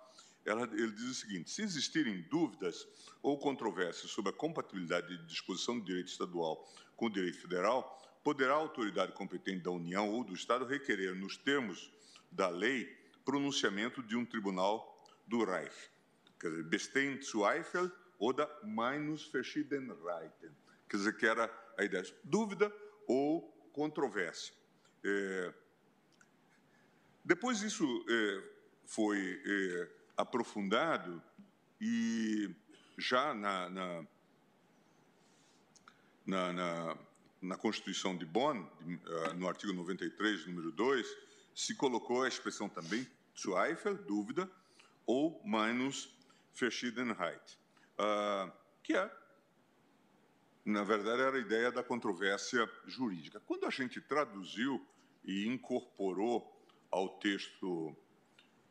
ela, ele diz o seguinte: se existirem dúvidas ou controvérsias sobre a compatibilidade de disposição do direito estadual com o direito federal, poderá a autoridade competente da União ou do Estado requerer, nos termos da lei, pronunciamento de um tribunal do Reich. Quer dizer, Eiffel oder Meinus verschieden Reiten quer dizer, que era a ideia de dúvida ou controvérsia. É, depois isso é, foi é, aprofundado e já na, na, na, na, na Constituição de Bonn, ah, no artigo 93, número 2, se colocou a expressão também Zweifel, dúvida, ou Meinungs Verschiedenheit, uh, que é na verdade, era a ideia da controvérsia jurídica. Quando a gente traduziu e incorporou ao texto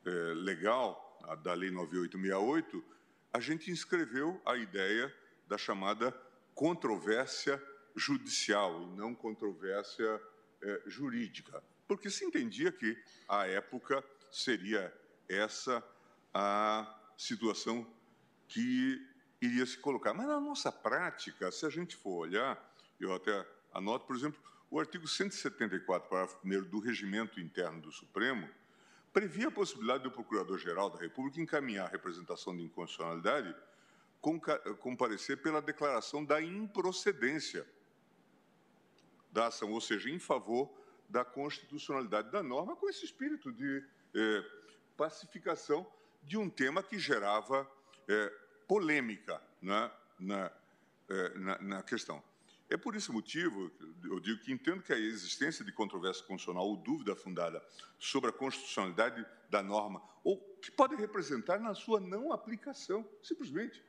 é, legal da Lei 9868, a gente inscreveu a ideia da chamada controvérsia judicial e não controvérsia é, jurídica, porque se entendia que, à época, seria essa a situação que iria se colocar. Mas na nossa prática, se a gente for olhar, eu até anoto, por exemplo, o artigo 174, parágrafo 1 do Regimento Interno do Supremo, previa a possibilidade do Procurador-Geral da República encaminhar a representação de inconstitucionalidade comparecer pela declaração da improcedência da ação, ou seja, em favor da constitucionalidade da norma, com esse espírito de eh, pacificação de um tema que gerava eh, polêmica na, na, é, na, na questão. É por esse motivo, eu digo que entendo que a existência de controvérsia constitucional ou dúvida fundada sobre a constitucionalidade da norma, ou que pode representar na sua não aplicação, simplesmente.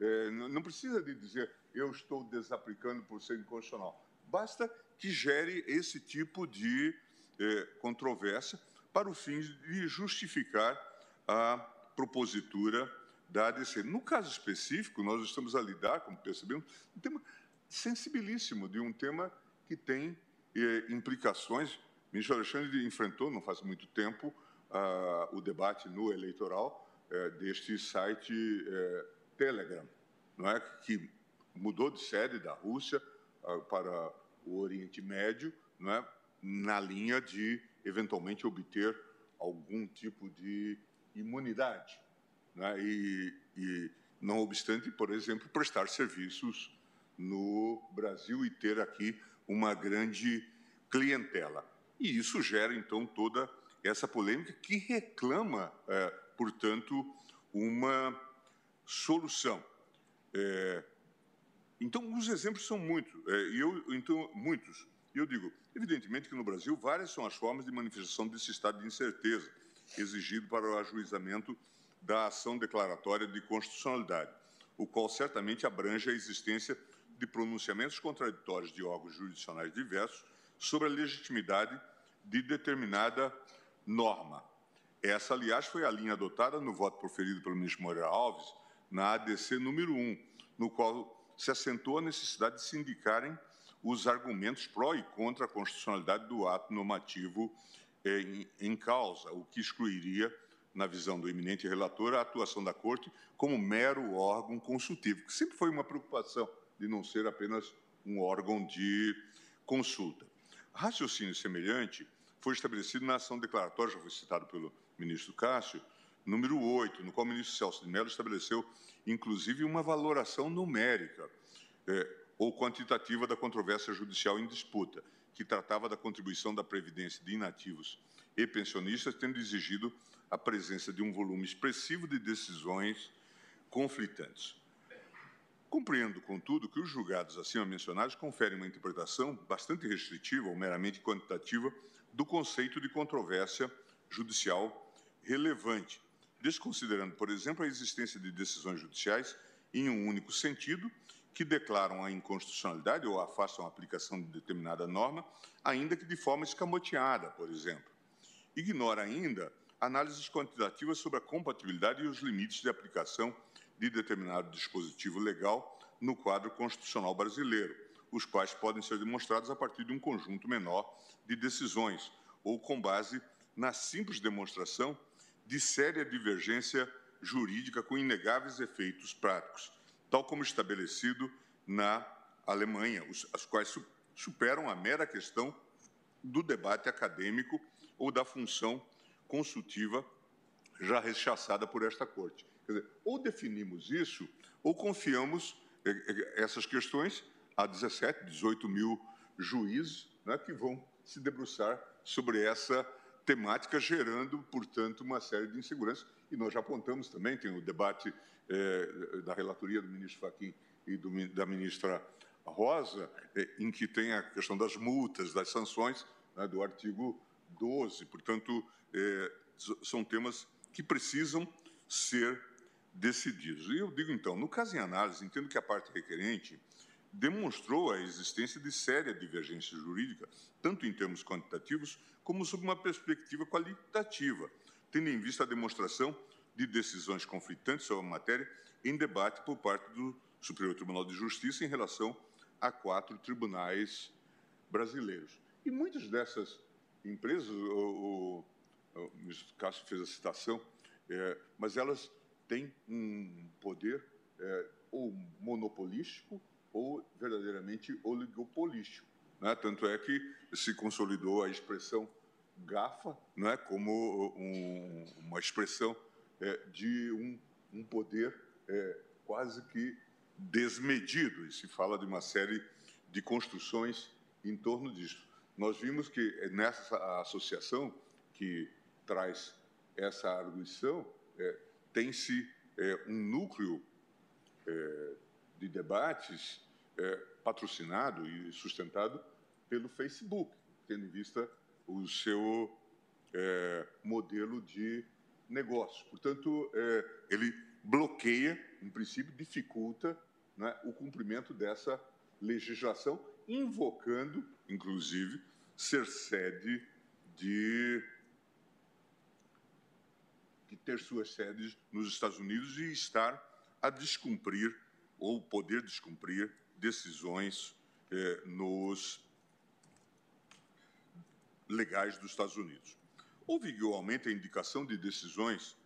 É, não precisa de dizer eu estou desaplicando por ser inconstitucional. Basta que gere esse tipo de é, controvérsia para o fim de justificar a propositura da ADC. No caso específico, nós estamos a lidar, como percebemos, um tema sensibilíssimo, de um tema que tem eh, implicações. O ministro Alexandre enfrentou, não faz muito tempo, ah, o debate no eleitoral eh, deste site eh, Telegram, não é? que mudou de sede da Rússia ah, para o Oriente Médio, não é? na linha de, eventualmente, obter algum tipo de imunidade. Né? E, e, não obstante, por exemplo, prestar serviços no Brasil e ter aqui uma grande clientela. E isso gera, então, toda essa polêmica que reclama, é, portanto, uma solução. É, então, os exemplos são muitos, é, eu, então, muitos. Eu digo, evidentemente que no Brasil várias são as formas de manifestação desse estado de incerteza exigido para o ajuizamento da ação declaratória de constitucionalidade, o qual certamente abrange a existência de pronunciamentos contraditórios de órgãos jurisdicionais diversos sobre a legitimidade de determinada norma. Essa, aliás, foi a linha adotada no voto proferido pelo ministro Moreira Alves na ADC número 1, no qual se assentou a necessidade de se indicarem os argumentos pró e contra a constitucionalidade do ato normativo eh, em, em causa, o que excluiria, na visão do eminente relator, a atuação da Corte como mero órgão consultivo, que sempre foi uma preocupação de não ser apenas um órgão de consulta. Raciocínio semelhante foi estabelecido na ação declaratória, já foi citado pelo ministro Cássio, número 8, no qual o ministro Celso de Mello estabeleceu, inclusive, uma valoração numérica é, ou quantitativa da controvérsia judicial em disputa, que tratava da contribuição da Previdência de inativos e pensionistas, tendo exigido a presença de um volume expressivo de decisões conflitantes. Compreendo, contudo, que os julgados acima mencionados conferem uma interpretação bastante restritiva ou meramente quantitativa do conceito de controvérsia judicial relevante, desconsiderando, por exemplo, a existência de decisões judiciais em um único sentido, que declaram a inconstitucionalidade ou afastam a aplicação de determinada norma, ainda que de forma escamoteada, por exemplo. Ignora ainda análises quantitativas sobre a compatibilidade e os limites de aplicação de determinado dispositivo legal no quadro constitucional brasileiro, os quais podem ser demonstrados a partir de um conjunto menor de decisões ou com base na simples demonstração de séria divergência jurídica com inegáveis efeitos práticos, tal como estabelecido na Alemanha, as quais superam a mera questão do debate acadêmico ou da função consultiva já rechaçada por esta Corte. Dizer, ou definimos isso, ou confiamos eh, eh, essas questões a 17, 18 mil juízes né, que vão se debruçar sobre essa temática, gerando, portanto, uma série de inseguranças. E nós já apontamos também, tem o debate é, da relatoria do ministro Fachin e do, da ministra Rosa, em que tem a questão das multas, das sanções, né, do artigo 12. Portanto, é, são temas que precisam ser decididos. E eu digo, então, no caso em análise, entendo que a parte requerente demonstrou a existência de séria divergência jurídica, tanto em termos quantitativos como sob uma perspectiva qualitativa, tendo em vista a demonstração de decisões conflitantes sobre a matéria em debate por parte do Superior Tribunal de Justiça em relação a quatro tribunais brasileiros. E muitas dessas empresas, o, o, o ministro Cássio fez a citação, é, mas elas têm um poder é, ou monopolístico ou verdadeiramente oligopolístico. Né? Tanto é que se consolidou a expressão GAFA né? como um, uma expressão é, de um, um poder é, quase que desmedido, e se fala de uma série de construções em torno disso. Nós vimos que nessa associação que traz essa arguição, é, tem-se é, um núcleo é, de debates é, patrocinado e sustentado pelo Facebook, tendo em vista o seu é, modelo de negócio. Portanto, é, ele bloqueia, em princípio, dificulta né, o cumprimento dessa legislação, invocando, inclusive, ser sede de, de ter suas sedes nos Estados Unidos e estar a descumprir ou poder descumprir decisões eh, nos legais dos Estados Unidos. Houve igualmente a indicação de decisões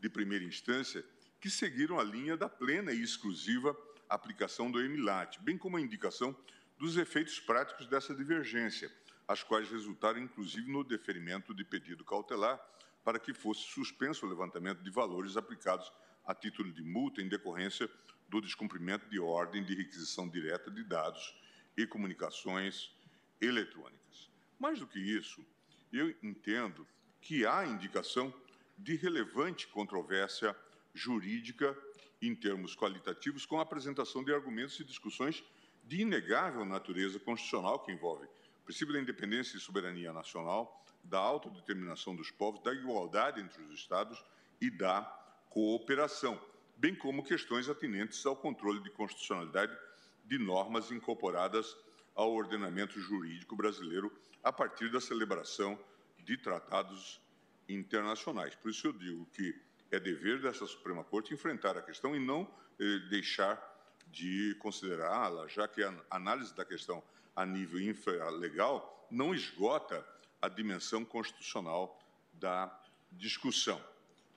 de primeira instância que seguiram a linha da plena e exclusiva aplicação do EMILAT, bem como a indicação dos efeitos práticos dessa divergência, as quais resultaram inclusive no deferimento de pedido cautelar para que fosse suspenso o levantamento de valores aplicados a título de multa em decorrência do descumprimento de ordem de requisição direta de dados e comunicações eletrônicas. Mais do que isso, eu entendo que há indicação de relevante controvérsia jurídica em termos qualitativos com a apresentação de argumentos e discussões de inegável natureza constitucional que envolvem o princípio da independência e soberania nacional, da autodeterminação dos povos, da igualdade entre os Estados e da cooperação, bem como questões atinentes ao controle de constitucionalidade de normas incorporadas ao ordenamento jurídico brasileiro a partir da celebração de tratados internacionais. Por isso eu digo que é dever dessa Suprema Corte enfrentar a questão e não eh, deixar de considerá-la, já que a análise da questão a nível infralegal não esgota a dimensão constitucional da discussão.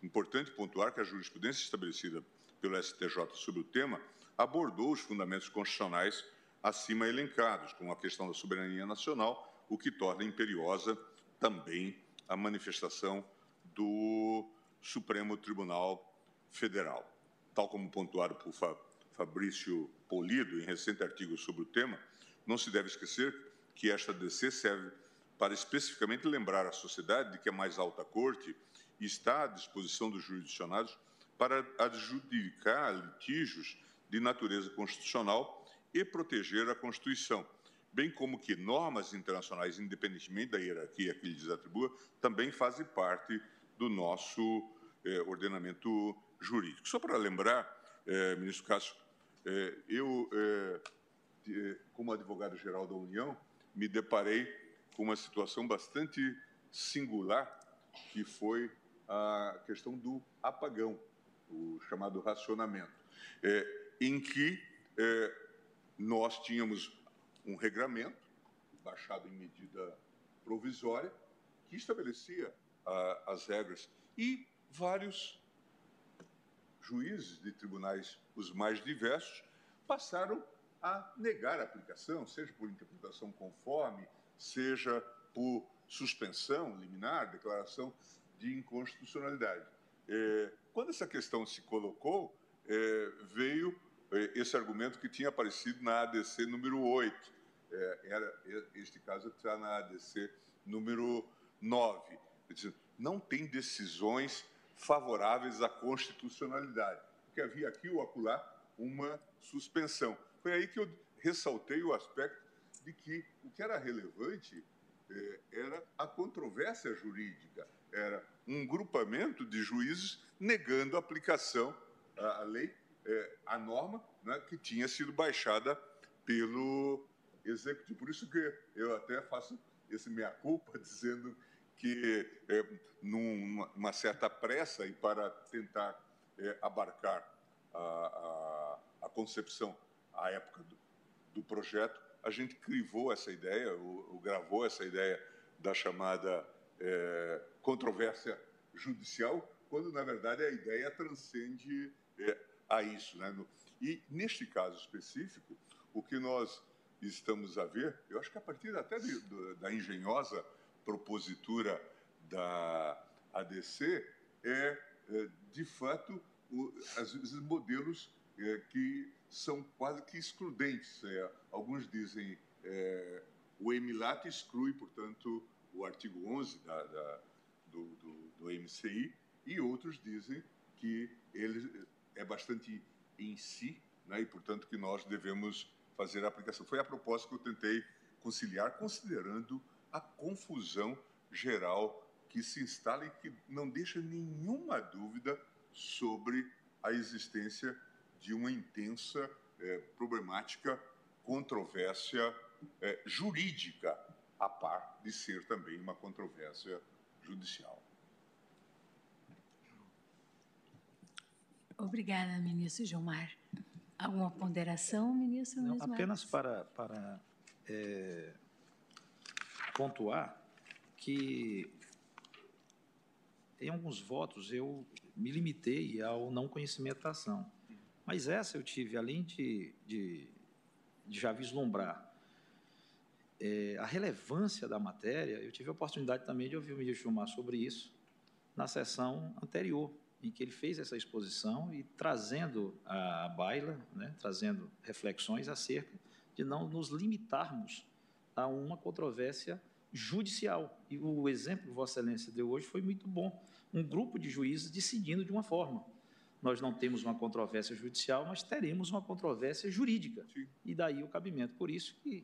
Importante pontuar que a jurisprudência estabelecida pelo STJ sobre o tema abordou os fundamentos constitucionais acima elencados, como a questão da soberania nacional, o que torna imperiosa também a manifestação do Supremo Tribunal Federal. Tal como pontuado por Fabrício Polido em recente artigo sobre o tema, não se deve esquecer que esta DC serve para especificamente lembrar à sociedade de que a mais alta corte está à disposição dos jurisdicionados para adjudicar litígios de natureza constitucional e proteger a Constituição, bem como que normas internacionais, independentemente da hierarquia que lhes atribua, também fazem parte do nosso eh, ordenamento jurídico. Só para lembrar, eh, ministro Cássio, eh, eu como advogado-geral da União, me deparei com uma situação bastante singular, que foi a questão do apagão, o chamado racionamento, é, em que é, nós tínhamos um regramento, baixado em medida provisória, que estabelecia a, as regras, e vários juízes de tribunais, os mais diversos, passaram a negar a aplicação, seja por interpretação conforme, seja por suspensão liminar, declaração de inconstitucionalidade. É, quando essa questão se colocou, é, veio é, esse argumento que tinha aparecido na ADC número 8. É, era, este caso está na ADC número 9. Não tem decisões favoráveis à constitucionalidade, porque havia aqui ou acolá uma suspensão. Foi aí que eu ressaltei o aspecto de que o que era relevante eh, era a controvérsia jurídica, era um grupamento de juízes negando a aplicação à, lei, à norma né, que tinha sido baixada pelo executivo. Por isso que eu até faço esse meia-culpa dizendo que, eh, numa certa pressa e para tentar abarcar a, a, a concepção à época do, do projeto, a gente crivou essa ideia, ou, ou gravou essa ideia da chamada é, controvérsia judicial, quando, na verdade, a ideia transcende é, a isso. Né? E, neste caso específico, o que nós estamos a ver, eu acho que a partir até de, da engenhosa propositura da ADC, é, é de fato, o, às vezes, modelos é, que são quase que excludentes. É, alguns dizem é, o EMILAT exclui, portanto, o artigo 11 da, da, do, do, do MCI, e outros dizem que ele é bastante em si, né, e, portanto, que nós devemos fazer a aplicação. Foi a proposta que eu tentei conciliar, considerando a confusão geral que se instala e que não deixa nenhuma dúvida sobre a existência de uma intensa é, problemática controvérsia é, jurídica, a par de ser também uma controvérsia judicial. Obrigada, ministro Gilmar. Alguma ponderação, ministro? Não, apenas para, para é, pontuar que em alguns votos eu me limitei ao não conhecimento da ação. Mas essa eu tive, além de, de, de já vislumbrar é, a relevância da matéria, eu tive a oportunidade também de ouvir o ministro Gilmar sobre isso, na sessão anterior, em que ele fez essa exposição e trazendo a baila, né, trazendo reflexões acerca de não nos limitarmos a uma controvérsia judicial. E o exemplo que Vossa Excelência deu hoje foi muito bom. Um grupo de juízes decidindo de uma forma. Nós não temos uma controvérsia judicial, mas teremos uma controvérsia jurídica. Sim. E daí o cabimento. Por isso que,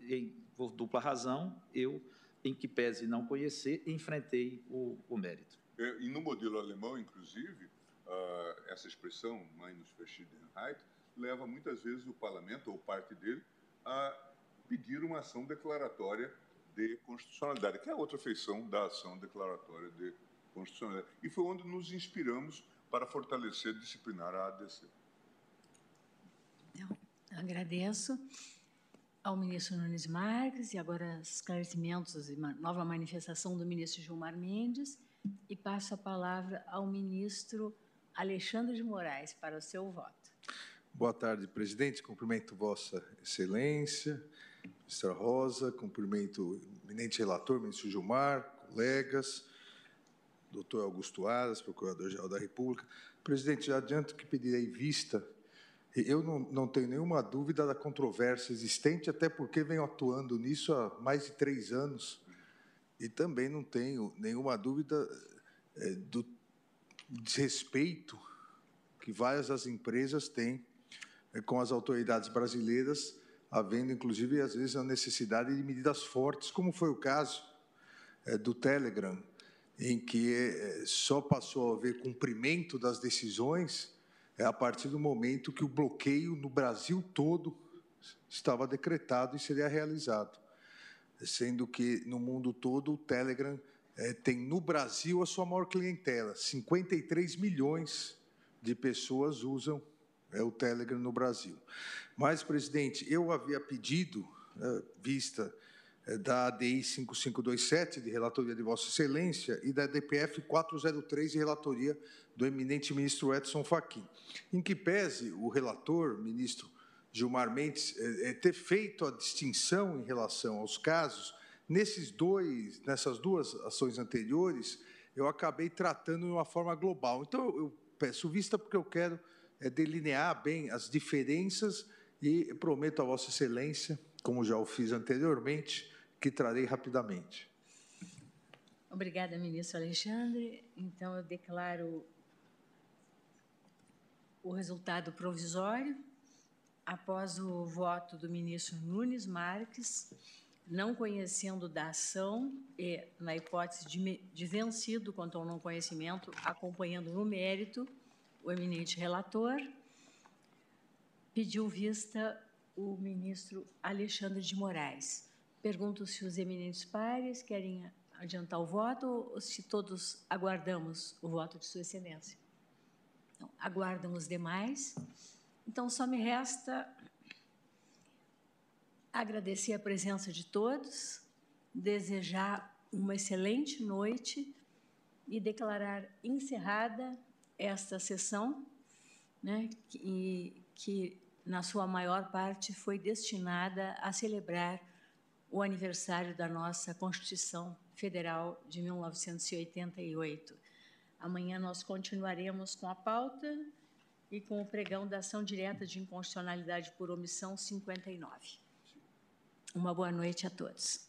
em, por dupla razão, eu, em que pese não conhecer, enfrentei o, o mérito. É, e no modelo alemão, inclusive, uh, essa expressão, Minus Verschiedenheit, leva muitas vezes o parlamento, ou parte dele, a pedir uma ação declaratória de constitucionalidade, que é outra feição da ação declaratória de constitucionalidade. E foi onde nos inspiramos para fortalecer disciplinar a ADC. Eu agradeço ao ministro Nunes Marques e agora esclarecimentos e nova manifestação do ministro Gilmar Mendes e passo a palavra ao ministro Alexandre de Moraes para o seu voto. Boa tarde, presidente. Cumprimento Vossa Excelência, ministra Rosa, cumprimento o eminente relator, ministro Gilmar, colegas, doutor Augusto Aras, procurador-geral da República. Presidente, já adianto que pedirei vista. Eu não, não tenho nenhuma dúvida da controvérsia existente, até porque venho atuando nisso há mais de três anos. E também não tenho nenhuma dúvida é, do desrespeito que várias das empresas têm é, com as autoridades brasileiras, havendo inclusive às vezes a necessidade de medidas fortes, como foi o caso é, do Telegram, em que é, só passou a haver cumprimento das decisões é, a partir do momento que o bloqueio no Brasil todo estava decretado e seria realizado, sendo que no mundo todo o Telegram é, tem no Brasil a sua maior clientela, 53 milhões de pessoas usam é o Telegram no Brasil. Mas, presidente, eu havia pedido, vista da ADI 5527, de relatoria de Vossa Excelência, e da DPF 403, de relatoria do eminente ministro Edson Fachin, em que pese o relator, ministro Gilmar Mendes, é, é, ter feito a distinção em relação aos casos, nesses dois, nessas duas ações anteriores, eu acabei tratando de uma forma global. Então, eu peço vista porque eu quero é, delinear bem as diferenças e prometo a Vossa Excelência, como já o fiz anteriormente, que trarei rapidamente. Obrigada, ministro Alexandre. Então, eu declaro o resultado provisório. Após o voto do ministro Nunes Marques, não conhecendo da ação e, na hipótese de, de vencido quanto ao não conhecimento, acompanhando no mérito, o eminente relator, pediu vista o ministro Alexandre de Moraes. Pergunto se os eminentes pares querem adiantar o voto ou se todos aguardamos o voto de Sua Excelência. Então, aguardam os demais. Então, só me resta agradecer a presença de todos, desejar uma excelente noite e declarar encerrada esta sessão, né, que, que na sua maior parte foi destinada a celebrar o aniversário da nossa Constituição Federal de 1988. Amanhã nós continuaremos com a pauta e com o pregão da ação direta de inconstitucionalidade por omissão 59. Uma boa noite a todos.